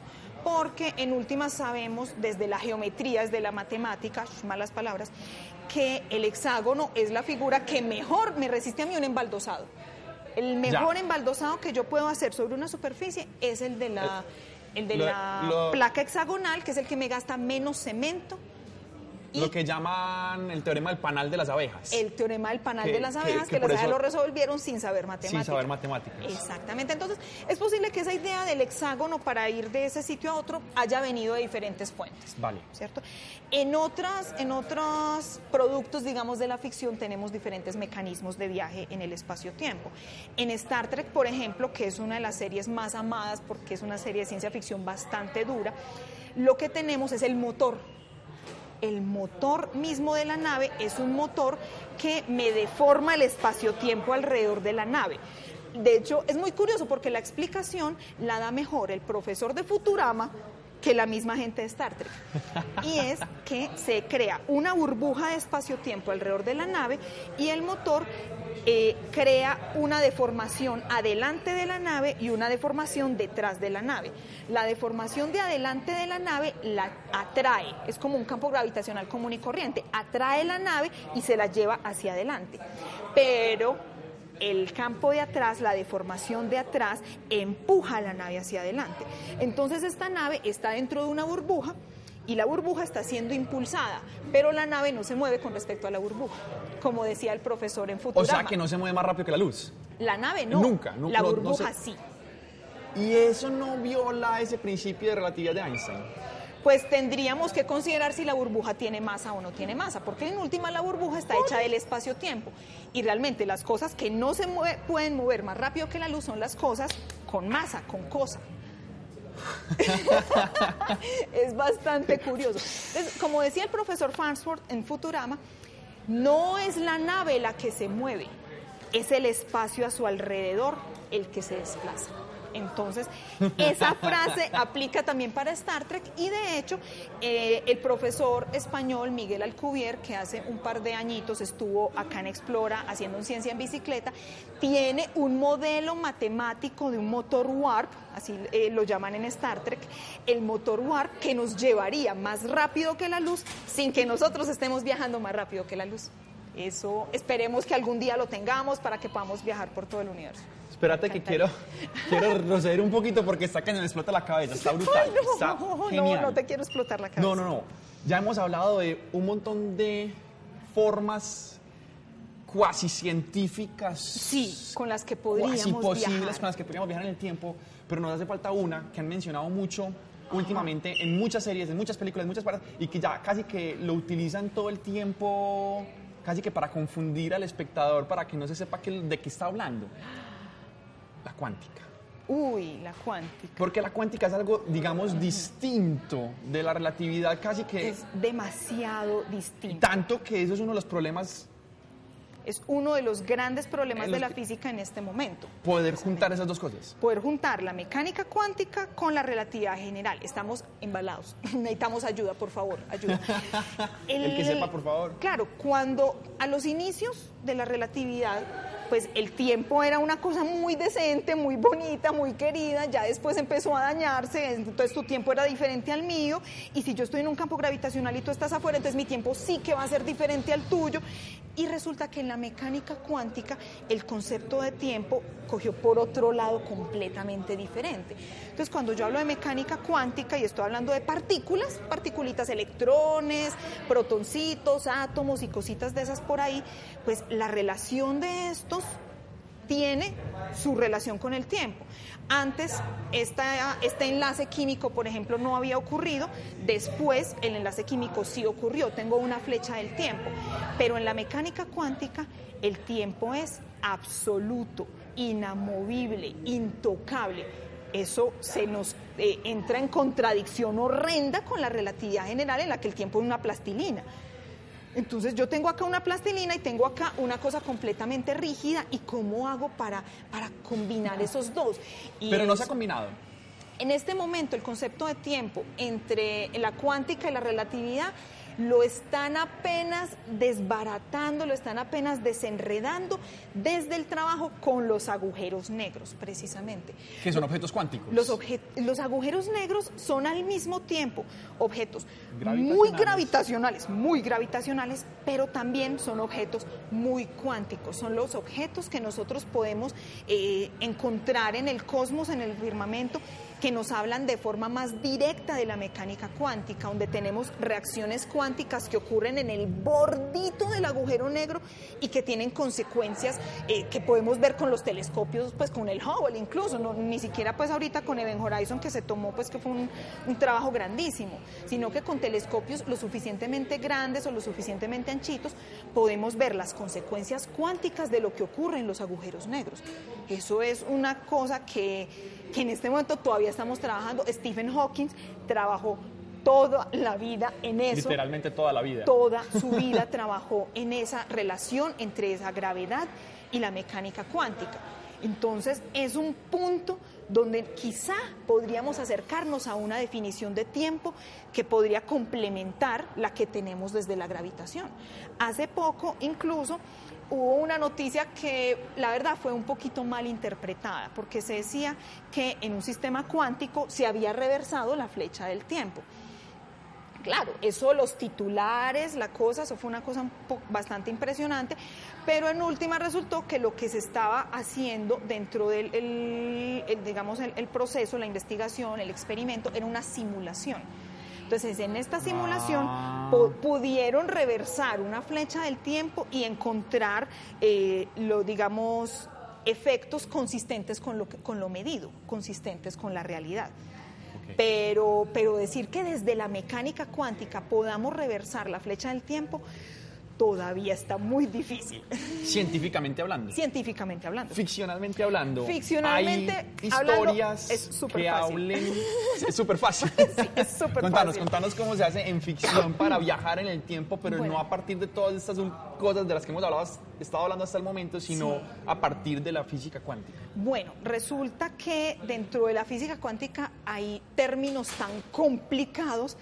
porque en últimas sabemos desde la geometría, desde la matemática, malas palabras, que el hexágono es la figura que mejor me resiste a mí un embaldosado. El mejor Ya. embaldosado que yo puedo hacer sobre una superficie es el de la, el de lo- la placa hexagonal, que es el que me gasta menos cemento lo que llaman el teorema del panal de las abejas. El teorema del panal Que- de las abejas, que que, las abejas lo resolvieron sin saber matemáticas. Sin saber matemáticas. Exactamente. Entonces, es posible que esa idea del hexágono para ir de ese sitio a otro haya venido de diferentes fuentes. Vale. ¿Cierto? En otras, en otros productos, digamos, de la ficción tenemos diferentes mecanismos de viaje en el espacio-tiempo. En Star Trek, por ejemplo, que es una de las series más amadas porque es una serie de ciencia ficción bastante dura, lo que tenemos es el motor. El motor mismo de la nave es un motor que me deforma el espacio-tiempo alrededor de la nave. De hecho, es muy curioso porque la explicación la da mejor el profesor de Futurama que la misma gente de Star Trek. Y es que se crea una burbuja de espacio-tiempo alrededor de la nave y el motor eh, crea una deformación adelante de la nave y una deformación detrás de la nave. La deformación de adelante de la nave la atrae, es como un campo gravitacional común y corriente, atrae la nave y se la lleva hacia adelante. Pero el campo de atrás, la deformación de atrás, empuja a la nave hacia adelante. Entonces esta nave está dentro de una burbuja y la burbuja está siendo impulsada, pero la nave no se mueve con respecto a la burbuja, como decía el profesor en O Futurama. sea que no se mueve más rápido que la luz. La nave no, Nunca, no- la no- no burbuja se- sí. Y eso no viola ese principio de relatividad de Einstein. Pues tendríamos que considerar si la burbuja tiene masa o no tiene masa, porque en última la burbuja está hecha del espacio-tiempo. Y realmente las cosas que no se pueden mover más rápido que la luz son las cosas con masa, con cosa. es bastante curioso. Entonces, como decía el profesor Farnsworth en Futurama, no es la nave la que se mueve, es el espacio a su alrededor el que se desplaza. Entonces, esa frase aplica también para Star Trek y de hecho eh, el profesor español Miguel Alcubierre, que hace un par de añitos estuvo acá en Explora haciendo un ciencia en bicicleta, tiene un modelo matemático de un motor warp, así eh, lo llaman en Star Trek, el motor warp que nos llevaría más rápido que la luz sin que nosotros estemos viajando más rápido que la luz. Eso esperemos que algún día lo tengamos para que podamos viajar por todo el universo. Espérate que quiero, quiero retroceder un poquito porque está que me explota la cabeza. Está brutal. Ay, no, está no, genial. no te quiero explotar la cabeza. No, no, no. Ya hemos hablado de un montón de formas cuasi científicas. Sí, con las que podríamos cuasi posibles viajar. con las que podríamos viajar en el tiempo, pero nos hace falta una que han mencionado mucho últimamente en muchas series, en muchas películas, en muchas partes, y que ya casi que lo utilizan todo el tiempo, casi que para confundir al espectador, para que no se sepa que- de qué está hablando. La cuántica. Uy, la cuántica. Porque la cuántica es algo, digamos, distinto de la relatividad, casi que... Es demasiado distinto. Tanto que eso es uno de los problemas, Es uno de los grandes problemas En de los la física en este momento. poder juntar esas dos cosas. Poder juntar la mecánica cuántica con la relatividad general. Estamos embalados. Necesitamos ayuda, por favor, ayuda. El que sepa, por favor. Claro, cuando a los inicios de la relatividad, pues el tiempo era una cosa muy decente, muy bonita, muy querida, ya después empezó a dañarse, entonces tu tiempo era diferente al mío, y si yo estoy en un campo gravitacional y tú estás afuera, entonces mi tiempo sí que va a ser diferente al tuyo, y resulta que en la mecánica cuántica el concepto de tiempo cogió por otro lado completamente diferente. Entonces cuando yo hablo de mecánica cuántica y estoy hablando de partículas, particulitas, electrones, protoncitos, átomos y cositas de esas por ahí, pues la relación de tiene su relación con el tiempo. Antes este enlace químico, por ejemplo, no había ocurrido, después el enlace químico sí ocurrió, tengo una flecha del tiempo, pero en la mecánica cuántica el tiempo es absoluto, inamovible, intocable. Eso se nos eh, entra en contradicción horrenda con la relatividad general en la que el tiempo es una plastilina. Entonces yo tengo acá una plastilina y tengo acá una cosa completamente rígida y cómo hago para, para combinar esos dos. Y Pero no se ha combinado. en este momento el concepto de tiempo entre la cuántica y la relatividad lo están apenas desbaratando, lo están apenas desenredando desde el trabajo con los agujeros negros, precisamente. Que son objetos cuánticos. Los, obje- los agujeros negros son al mismo tiempo objetos muy Gravitacionales. gravitacionales, muy gravitacionales, pero también son objetos muy cuánticos. Son los objetos que nosotros podemos eh, encontrar en el cosmos, en el firmamento, que nos hablan de forma más directa de la mecánica cuántica, donde tenemos reacciones cuánticas que ocurren en el bordito del agujero negro y que tienen consecuencias eh, que podemos ver con los telescopios, pues con el Hubble incluso, ni siquiera pues ahorita con Event Horizon que se tomó, pues que fue un, un trabajo grandísimo, sino que con telescopios lo suficientemente grandes o lo suficientemente anchitos podemos ver las consecuencias cuánticas de lo que ocurre en los agujeros negros. Eso es una cosa que, que en este momento todavía estamos trabajando. Stephen Hawking trabajó toda la vida en eso. Literalmente toda la vida. Toda su vida trabajó en esa relación entre esa gravedad y la mecánica cuántica. Entonces es un punto donde quizá podríamos acercarnos a una definición de tiempo que podría complementar la que tenemos desde la gravitación. Hace poco incluso hubo una noticia que la verdad fue un poquito mal interpretada, porque se decía que en un sistema cuántico se había reversado la flecha del tiempo. Claro, eso los titulares, la cosa, eso fue una cosa bastante impresionante, pero en última resultó que lo que se estaba haciendo dentro del, digamos, el, proceso, la investigación, el experimento, era una simulación. Entonces, en esta simulación ah. pudieron reversar una flecha del tiempo y encontrar, eh, lo, digamos, efectos consistentes con lo, con lo medido, consistentes con la realidad. Pero, pero decir que desde la mecánica cuántica podamos reversar la flecha del tiempo, todavía está muy difícil. Científicamente hablando. Científicamente hablando. Ficcionalmente hablando. Ficcionalmente hay historias es que hablen. Es súper fácil. sí, es súper contanos, Contanos cómo se hace en ficción para viajar en el tiempo, pero no a partir de todas estas cosas de las que hemos hablado, estado hablando hasta el momento, sino a partir de la física cuántica. Bueno, resulta que dentro de la física cuántica hay términos tan complicados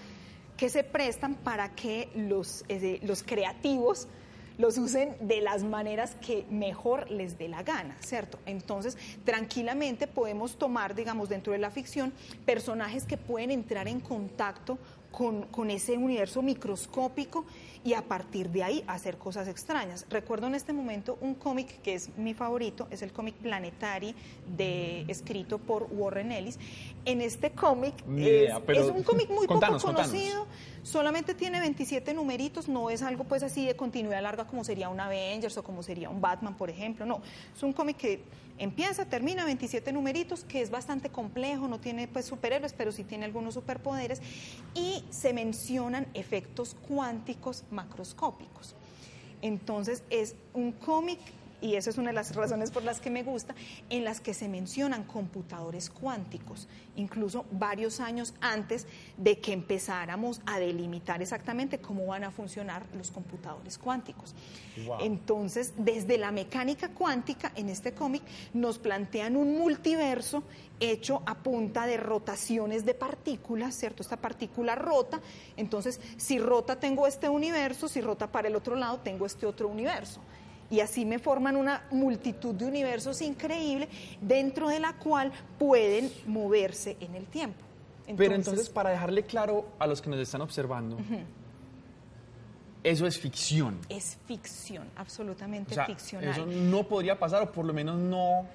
que se prestan para que los, eh, los creativos los usen de las maneras que mejor les dé la gana, ¿cierto? Entonces, tranquilamente podemos tomar, digamos, dentro de la ficción, personajes que pueden entrar en contacto con, con, ese universo microscópico y a partir de ahí hacer cosas extrañas. Recuerdo en este momento un cómic que es mi favorito, es el cómic Planetary, de, escrito por Warren Ellis. En este cómic es, un cómic muy poco conocido, solamente tiene 27 numeritos, no es algo pues así de continuidad larga como sería un Avengers o como sería un Batman, por ejemplo, no, es un cómic que empieza, termina 27 numeritos, que es bastante complejo, no tiene pues superhéroes, pero sí tiene algunos superpoderes y se mencionan efectos cuánticos macroscópicos. Entonces es un cómic y esa es una de las razones por las que me gusta, en las que se mencionan computadores cuánticos, incluso varios años antes de que empezáramos a delimitar exactamente cómo van a funcionar los computadores cuánticos. Entonces, desde la mecánica cuántica, en este cómic, nos plantean un multiverso hecho a punta de rotaciones de partículas, ¿cierto? Esta partícula rota, entonces si rota tengo este universo, si rota para el otro lado tengo este otro universo y así me forman una multitud de universos increíble dentro de la cual pueden moverse en el tiempo. Pero entonces, para dejarle claro a los que nos están observando, eso es ficción. Es ficción, absolutamente o ficcional. Eso no podría pasar, o por lo menos no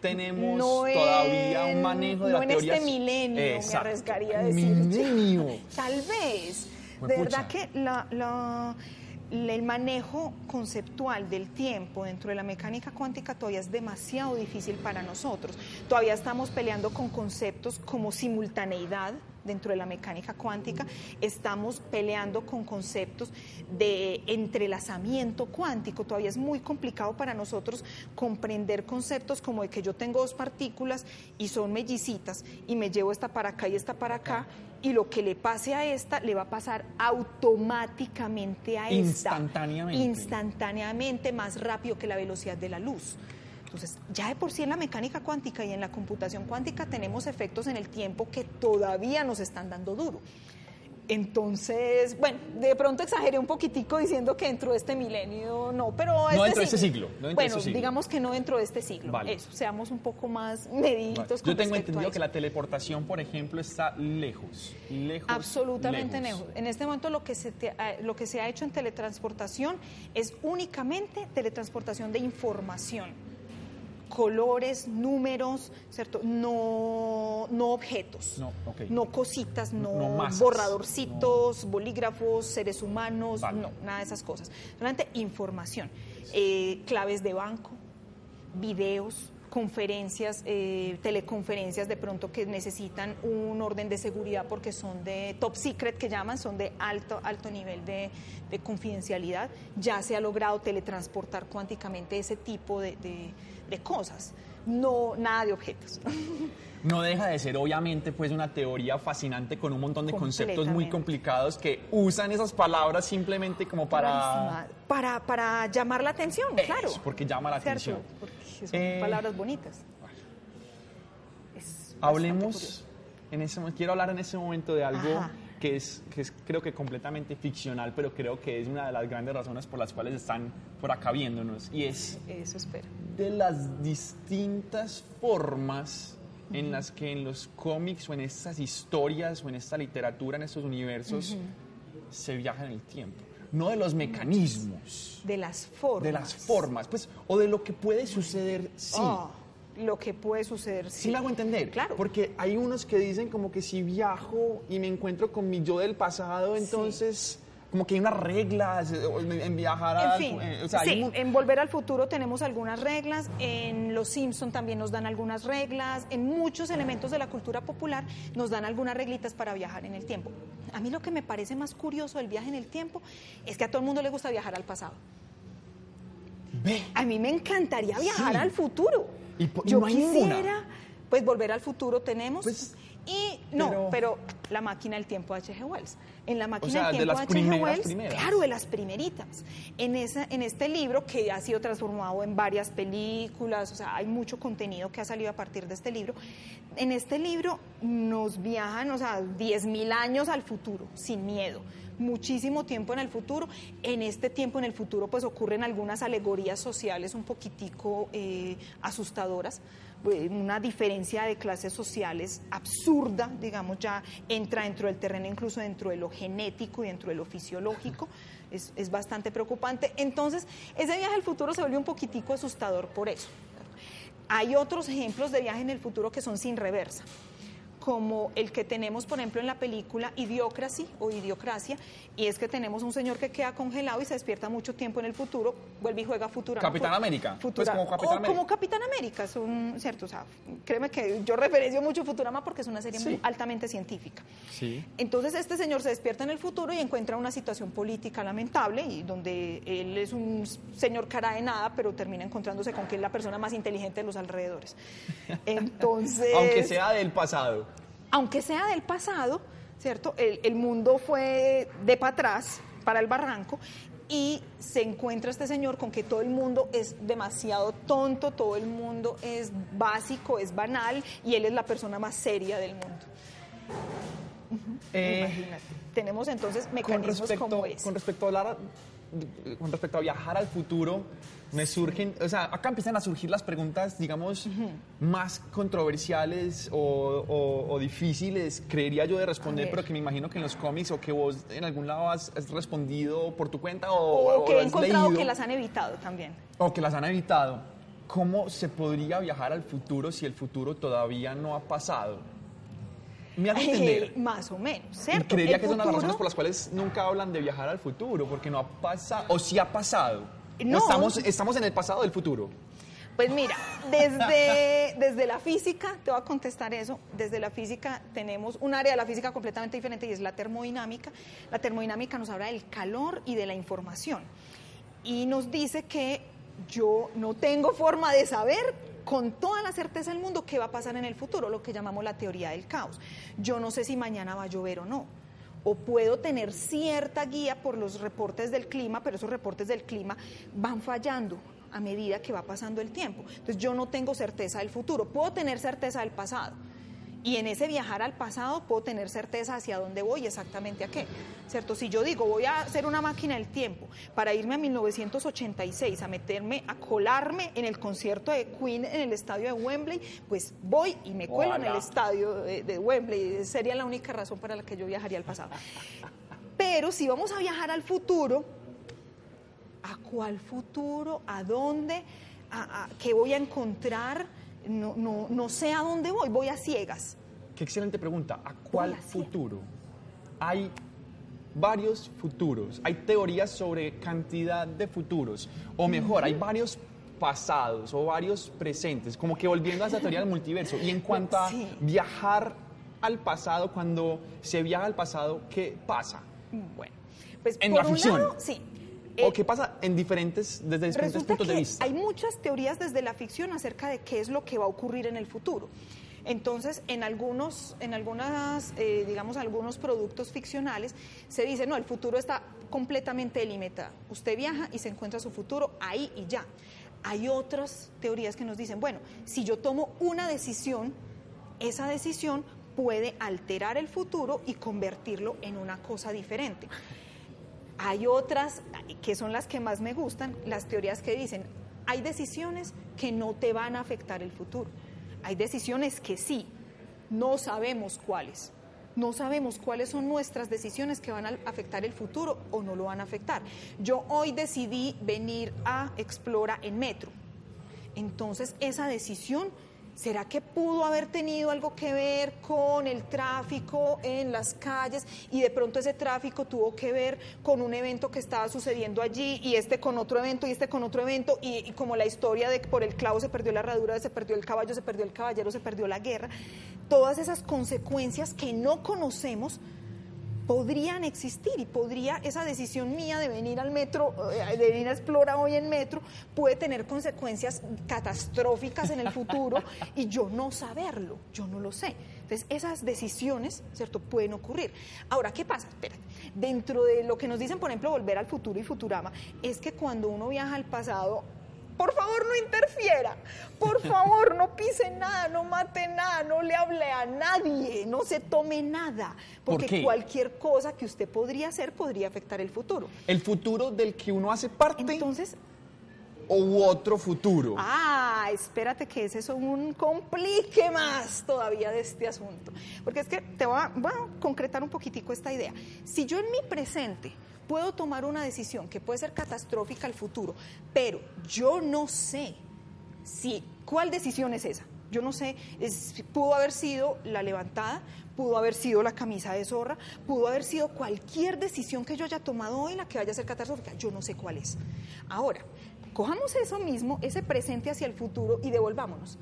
tenemos todavía un manejo de no la teoría. En este milenio, me arriesgaría a decir. Milenio. Tal vez. de verdad que la el manejo conceptual del tiempo dentro de la mecánica cuántica todavía es demasiado difícil para nosotros. Todavía estamos peleando con conceptos como simultaneidad dentro de la mecánica cuántica, estamos peleando con conceptos de entrelazamiento cuántico. Todavía es muy complicado para nosotros comprender conceptos como de que yo tengo dos partículas y son mellicitas y me llevo esta para acá y esta para acá y lo que le pase a esta le va a pasar automáticamente a esta. Instantáneamente. Instantáneamente, más rápido que la velocidad de la luz. Entonces, ya de por sí en la mecánica cuántica y en la computación cuántica tenemos efectos en el tiempo que todavía nos están dando duro. Entonces, bueno, de pronto exageré un poquitico diciendo que dentro de este milenio no, pero no este dentro de este siglo. bueno, digamos que no dentro de este siglo. Eso, seamos un poco más mediditos. Yo tengo entendido que la teleportación, por ejemplo, está lejos, lejos. Absolutamente lejos. En este momento lo que se eh, lo que se ha hecho en teletransportación es únicamente teletransportación de información colores, números, ¿cierto? No, no objetos, No, no cositas, no, No masas, borradorcitos, bolígrafos, seres humanos, Vale. no, nada de esas cosas. Solamente información, Eh, claves de banco, videos, conferencias, eh, teleconferencias de pronto que necesitan un orden de seguridad porque son de top secret que llaman, son de alto, alto nivel de, de confidencialidad. Ya se ha logrado teletransportar cuánticamente ese tipo de, de- de cosas. No, nada de objetos. No deja de ser, obviamente, pues una teoría fascinante con un montón de conceptos muy complicados que usan esas palabras simplemente como para... Para, para llamar la atención, claro. porque llama la ¿Cierto? atención. Porque son Eh, palabras bonitas. Hablemos, en ese, quiero hablar en ese momento de algo Ajá. Que es, que es creo que completamente ficcional, pero creo que es una de las grandes razones por las cuales están por acá viéndonos, y es Eso espero. de las distintas formas en las que en los cómics o en estas historias o en esta literatura, en estos universos, se viaja en el tiempo. No de los mecanismos, De las formas. de las formas, pues, o de lo que puede suceder, sí. Oh, lo que puede suceder. Sí, Sí me hago entender. Claro. Porque hay unos que dicen como que si viajo y me encuentro con mi yo del pasado, entonces como que hay unas reglas en en viajar En a... fin, eh, o sea, hay sí, mu- en Volver al Futuro tenemos algunas reglas, en Los Simpson también nos dan algunas reglas, en muchos elementos de la cultura popular nos dan algunas reglitas para viajar en el tiempo. A mí lo que me parece más curioso del viaje en el tiempo es que a todo el mundo le gusta viajar al pasado. Ve. A mí me encantaría viajar Sí. al futuro. Y po- y Yo no hay ninguna. quisiera, pues volver al futuro tenemos. Pues, y no, pero- pero, la máquina del tiempo de H.G. Wells. En la máquina sea, del de tiempo las H.G. primeras, Wells, primeras. claro, de las primeritas. En esa, en este libro que ha sido transformado en varias películas, o sea, hay mucho contenido que ha salido a partir de este libro. En este libro nos viajan, o sea, 10.000 años al futuro, sin miedo muchísimo tiempo en el futuro. En este tiempo en el futuro pues ocurren algunas alegorías sociales un poquitico eh, asustadoras, eh, una diferencia de clases sociales absurda, digamos, ya entra dentro del terreno, incluso dentro de lo genético y dentro de lo fisiológico. Es, es bastante preocupante. Entonces, ese viaje al futuro se vuelve un poquitico asustador por eso. Hay otros ejemplos de viaje en el futuro que son sin reversa como el que tenemos, por ejemplo, en la película Idiocracy o Idiocracia, y es que tenemos un señor que queda congelado y se despierta mucho tiempo en el futuro, vuelve y juega Futurama. Capitán América, pues Futurama. como Capitán o América. como Capitán América, es un, cierto, o sea, créeme que yo referencio mucho Futurama porque es una serie muy altamente científica. Sí. Entonces este señor se despierta en el futuro y encuentra una situación política lamentable y donde él es un señor cara de nada, pero termina encontrándose con que es la persona más inteligente de los alrededores. Entonces, Aunque sea del pasado. Aunque sea del pasado, ¿cierto? El, el mundo fue de para atrás, para el barranco, y se encuentra este señor con que todo el mundo es demasiado tonto, todo el mundo es básico, es banal, y él es la persona más seria del mundo. Eh, Imagínate. Tenemos entonces mecanismos respecto, como ese. con respecto a hablar, con respecto a viajar al futuro, me surgen, o sea, acá empiezan a surgir las preguntas, digamos, más controversiales o, o- o difíciles, creería yo, de responder, pero que me imagino que en los cómics o que vos en algún lado has, has respondido por tu cuenta o, que he encontrado leído, que las han evitado también. o que las han evitado. ¿Cómo se podría viajar al futuro si el futuro todavía no ha pasado? Me entender. Eh, más o menos, Y ¿cierto? creería que es una de las razones por las cuales nunca hablan de viajar al futuro, porque no ha pasado, o sí ha pasado. No. Estamos, estamos en el pasado del futuro. Pues mira, desde, desde la física, te voy a contestar eso, desde la física tenemos un área de la física completamente diferente y es la termodinámica. La termodinámica nos habla del calor y de la información y nos dice que yo no tengo forma de saber con toda la certeza del mundo qué va a pasar en el futuro, lo que llamamos la teoría del caos. Yo no sé si mañana va a llover o no. O puedo tener cierta guía por los reportes del clima, pero esos reportes del clima van fallando a medida que va pasando el tiempo. Entonces yo no tengo certeza del futuro, puedo tener certeza del pasado. Y en ese viajar al pasado puedo tener certeza hacia dónde voy, exactamente a qué. ¿Cierto? Si yo digo, voy a hacer una máquina del tiempo para irme a 1986, a meterme, a colarme en el concierto de Queen en el estadio de Wembley, pues voy y me cuelo en el estadio de, de Wembley. Sería la única razón para la que yo viajaría al pasado. Pero si vamos a viajar al futuro, ¿a cuál futuro? ¿A dónde? a- a- qué voy a encontrar, no, no, no sé a dónde voy, voy a ciegas. Qué excelente pregunta. ¿A cuál futuro? Hay varios futuros. Hay teorías sobre cantidad de futuros. O mejor, hay varios pasados o varios presentes. Como que volviendo a esa teoría del multiverso. Y en cuanto a Sí. viajar al pasado, cuando se viaja al pasado, ¿qué pasa? Bueno, pues En por la un ficción. lado, sí. ¿O Eh, qué pasa en diferentes, desde diferentes puntos de vista? hay muchas teorías desde la ficción acerca de qué es lo que va a ocurrir en el futuro. Entonces, en algunos, en algunas, eh, digamos, algunos productos ficcionales se dice, no, el futuro está completamente delimitado. Usted viaja y se encuentra su futuro ahí y ya. Hay otras teorías que nos dicen, bueno, si yo tomo una decisión, esa decisión puede alterar el futuro y convertirlo en una cosa diferente. Hay otras que son las que más me gustan, las teorías que dicen, hay decisiones que no te van a afectar el futuro. Hay decisiones que sí, no sabemos cuáles. No sabemos cuáles son nuestras decisiones que van a afectar el futuro o no lo van a afectar. Yo hoy decidí venir a Explora en metro. Entonces, esa decisión, ¿será que pudo haber tenido algo que ver con el tráfico en las calles y de pronto ese tráfico tuvo que ver con un evento que estaba sucediendo allí y este con otro evento y este con otro evento y, como la historia de por el clavo se perdió la herradura, se perdió el caballo, se perdió el caballero, se perdió la guerra? Todas esas consecuencias que no conocemos podrían existir y podría esa decisión mía de venir al metro, eh, de venir a Explora hoy en metro, puede tener consecuencias catastróficas en el futuro y yo no saberlo, yo no lo sé. Entonces, esas decisiones, ¿cierto?, pueden ocurrir. Ahora, ¿qué pasa? Espérate. Dentro de lo que nos dicen, por ejemplo, volver al futuro y Futurama, es que cuando uno viaja al pasado, por favor no interfiera, por favor no pise nada, no mate nada, no le hable a nadie, no se tome nada, ¿Por porque cualquier cosa que usted podría hacer podría afectar el futuro. ¿El futuro del que uno hace parte Entonces, o otro futuro? ah, espérate que ese es un complique más todavía de este asunto, porque es que te voy a, voy a concretar un poquitico esta idea. Si yo en mi presente puedo tomar una decisión que puede ser catastrófica al futuro, pero yo no sé si cuál decisión es esa. Yo no sé, es- pudo haber sido la levantada, pudo haber sido la camisa de zorra, pudo haber sido cualquier decisión que yo haya tomado hoy la que vaya a ser catastrófica. Yo no sé cuál es. Ahora, cojamos eso mismo, ese presente hacia el futuro y devolvámonos.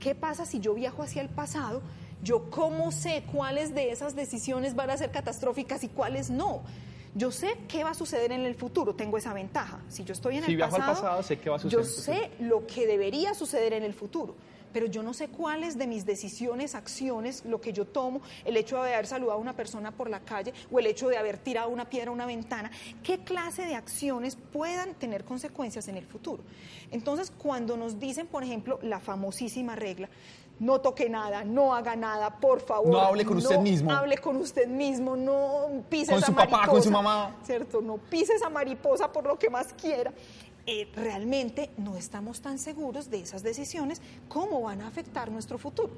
¿Qué pasa si yo viajo hacia el pasado? Yo cómo sé cuáles de esas decisiones van a ser catastróficas y cuáles no. Yo sé qué va a suceder en el futuro, tengo esa ventaja. Si yo estoy en Si el viajo al pasado, pasado, sé qué va a suceder Yo sé lo que debería suceder en el futuro, pero yo no sé cuáles de mis decisiones, acciones, lo que yo tomo, el hecho de haber saludado a una persona por la calle o el hecho de haber tirado una piedra a una ventana, qué clase de acciones puedan tener consecuencias en el futuro. Entonces, cuando nos dicen, por ejemplo, la famosísima regla, no toque nada, no haga nada, por favor. No hable con usted mismo. Hable con usted mismo, no pise Con esa su papá, con su mariposa, mamá. ¿cierto? No pise esa mariposa por lo que más quiera. Eh, realmente no estamos tan seguros de esas decisiones, cómo van a afectar nuestro futuro.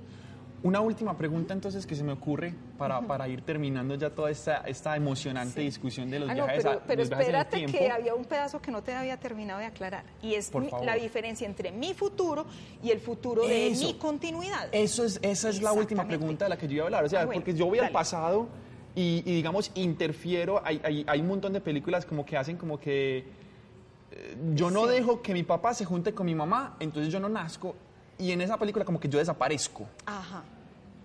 Una última pregunta entonces que se me ocurre para, para ir terminando ya toda esta, esta emocionante discusión de los Ah, no, viajes, pero, a- pero los el espérate que había un pedazo que no te había terminado de aclarar, y es mi- la diferencia entre mi futuro y el futuro de mi continuidad. Eso es, esa es la última pregunta de la que yo iba a hablar. O sea, Ah, bueno, porque yo voy al dale. pasado y, y, digamos, interfiero. Hay, hay, hay un montón de películas como que hacen como que yo no Sí. dejo que mi papá se junte con mi mamá, entonces yo no nazco. Y en esa película como que yo desaparezco. Ajá.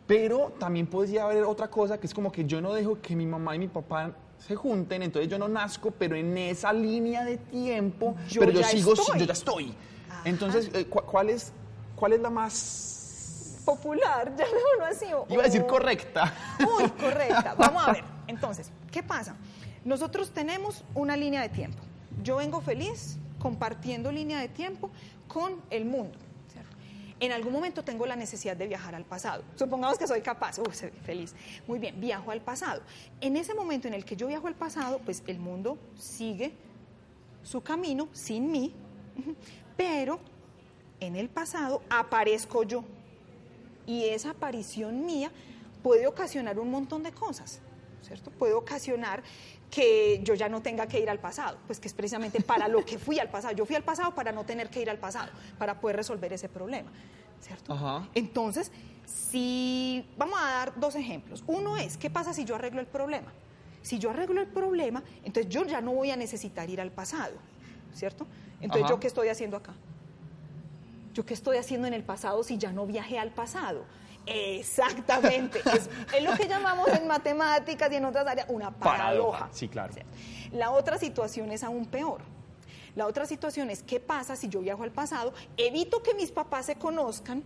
Pero también podría haber otra cosa que es como que yo no dejo que mi mamá y mi papá se junten, entonces yo no nazco, pero en esa línea de tiempo, Yo pero yo ya sigo, estoy. yo ya estoy. Ajá. Entonces, eh, ¿cu- ¿cuál es, cuál es la más, Popular, llamémoslo así. o- iba a decir o- correcta? Muy correcta. Vamos a ver. Entonces, ¿qué pasa? Nosotros tenemos una línea de tiempo. Yo vengo feliz compartiendo línea de tiempo con el mundo. En algún momento tengo la necesidad de viajar al pasado. Supongamos que soy capaz. Uy, feliz. Muy bien, viajo al pasado. En ese momento en el que yo viajo al pasado, pues el mundo sigue su camino sin mí, pero en el pasado aparezco yo. Y esa aparición mía puede ocasionar un montón de cosas. ¿cierto? Puede ocasionar que yo ya no tenga que ir al pasado, pues que es precisamente para lo que fui al pasado. Yo fui al pasado para no tener que ir al pasado, para poder resolver ese problema, ¿cierto? Ajá. Entonces, si vamos a dar dos ejemplos. Uno es, ¿qué pasa si yo arreglo el problema? Si yo arreglo el problema, entonces yo ya no voy a necesitar ir al pasado, ¿cierto? Entonces, Ajá. ¿yo qué estoy haciendo acá? ¿Yo qué estoy haciendo en el pasado si ya no viajé al pasado? Exactamente. es, es lo que llamamos en matemáticas y en otras áreas una paradoja. Paradoja, sí, claro. La otra situación es aún peor. La otra situación es qué pasa si yo viajo al pasado, evito que mis papás se conozcan,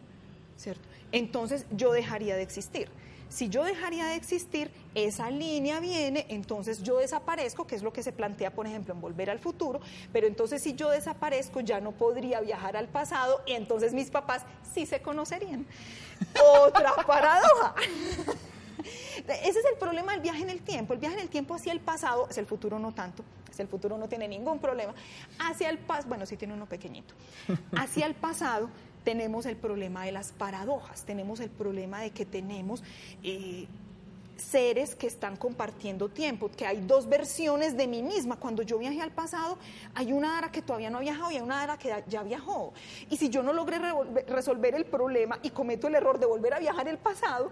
¿cierto? Entonces yo dejaría de existir. Si yo dejaría de existir, esa línea viene, entonces yo desaparezco, que es lo que se plantea, por ejemplo, en Volver al Futuro, pero entonces si yo desaparezco ya no podría viajar al pasado y entonces mis papás sí se conocerían. Otra paradoja. Ese es el problema del viaje en el tiempo. El viaje en el tiempo hacia el pasado, hacia el futuro no tanto, hacia el futuro no tiene ningún problema. Hacia el pasado, bueno, sí tiene uno pequeñito. Hacia el pasado tenemos el problema de las paradojas, tenemos el problema de que tenemos eh, seres que están compartiendo tiempo, que hay dos versiones de mí misma. Cuando yo viajé al pasado, hay una Ara que todavía no ha viajado y hay una Ara que ya viajó. Y si yo no logré resolver el problema y cometo el error de volver a viajar al pasado,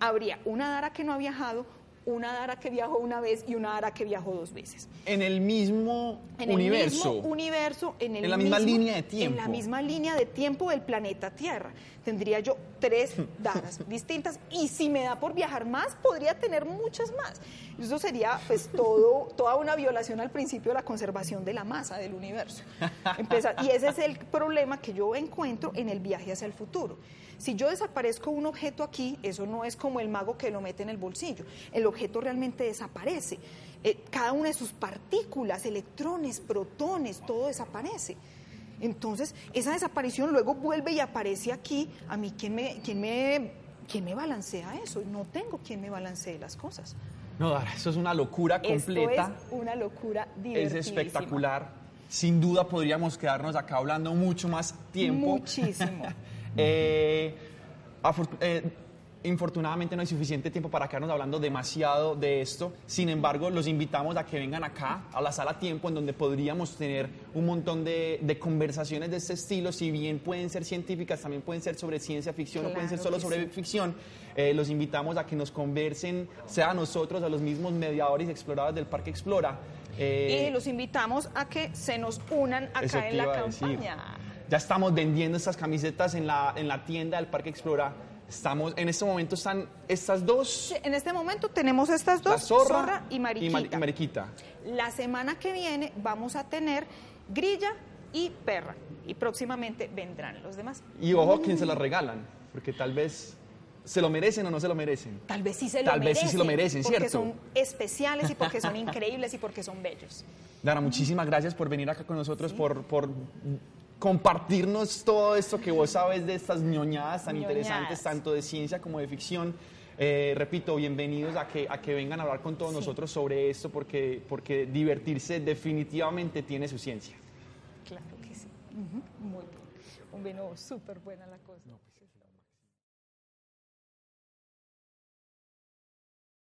habría una Dara que no ha viajado, una Dara que viajó una vez y una Dara que viajó dos veces. En el mismo En universo. el mismo universo, en, el En la misma línea de tiempo. En la misma línea de tiempo del planeta Tierra. Tendría yo tres daras distintas y si me da por viajar más, podría tener muchas más. Eso sería pues todo, toda una violación al principio de la conservación de la masa del universo. Empezar- y ese es el problema que yo encuentro en el viaje hacia el futuro. Si yo desaparezco un objeto aquí, eso no es como el mago que lo mete en el bolsillo. El objeto realmente desaparece. Eh, cada una de sus partículas, electrones, protones, todo desaparece. Entonces, esa desaparición luego vuelve y aparece aquí. A mí, ¿quién me, quién me, quién me balancea eso? No tengo quien me balancee las cosas. No, Dara, eso es una locura completa. Esto es una locura Es espectacular. Sin duda podríamos quedarnos acá hablando mucho más tiempo. Muchísimo. Eh, eh, infortunadamente no hay suficiente tiempo para quedarnos hablando demasiado de esto. Sin embargo, los invitamos a que vengan acá, a la sala tiempo, en donde podríamos tener un montón de, de conversaciones de este estilo. Si bien pueden ser científicas, también pueden ser sobre ciencia ficción o pueden ser Claro solo sobre sí. ficción. Eh, los invitamos a que nos conversen, sea a nosotros, a los mismos mediadores y exploradores del Parque Explora. Eh, y los invitamos a que se nos unan acá en la iba a decir. Ya estamos vendiendo estas camisetas en la, en la tienda del Parque Explora. Estamos, en este momento están estas dos, En este momento tenemos estas dos, la zorra, y mariquita. ma- y mariquita. La semana que viene vamos a tener grilla y perra. Y próximamente vendrán los demás. Y ojo a quien se las regalan, porque tal vez se lo merecen o no se lo merecen. Tal vez sí se lo Tal vez merecen. sí se lo merecen, porque ¿cierto? son especiales y porque son increíbles y porque son bellos. Dara, muchísimas gracias por venir acá con nosotros, por, por compartirnos todo esto que vos sabes de estas ñoñadas tan Ñoñadas. interesantes, tanto de ciencia como de ficción. Eh, repito, bienvenidos a que, a que vengan a hablar con todos Sí. nosotros sobre esto, porque, porque divertirse definitivamente tiene su ciencia. Claro que sí. Ujú, Muy bien. Un vino súper buena la cosa.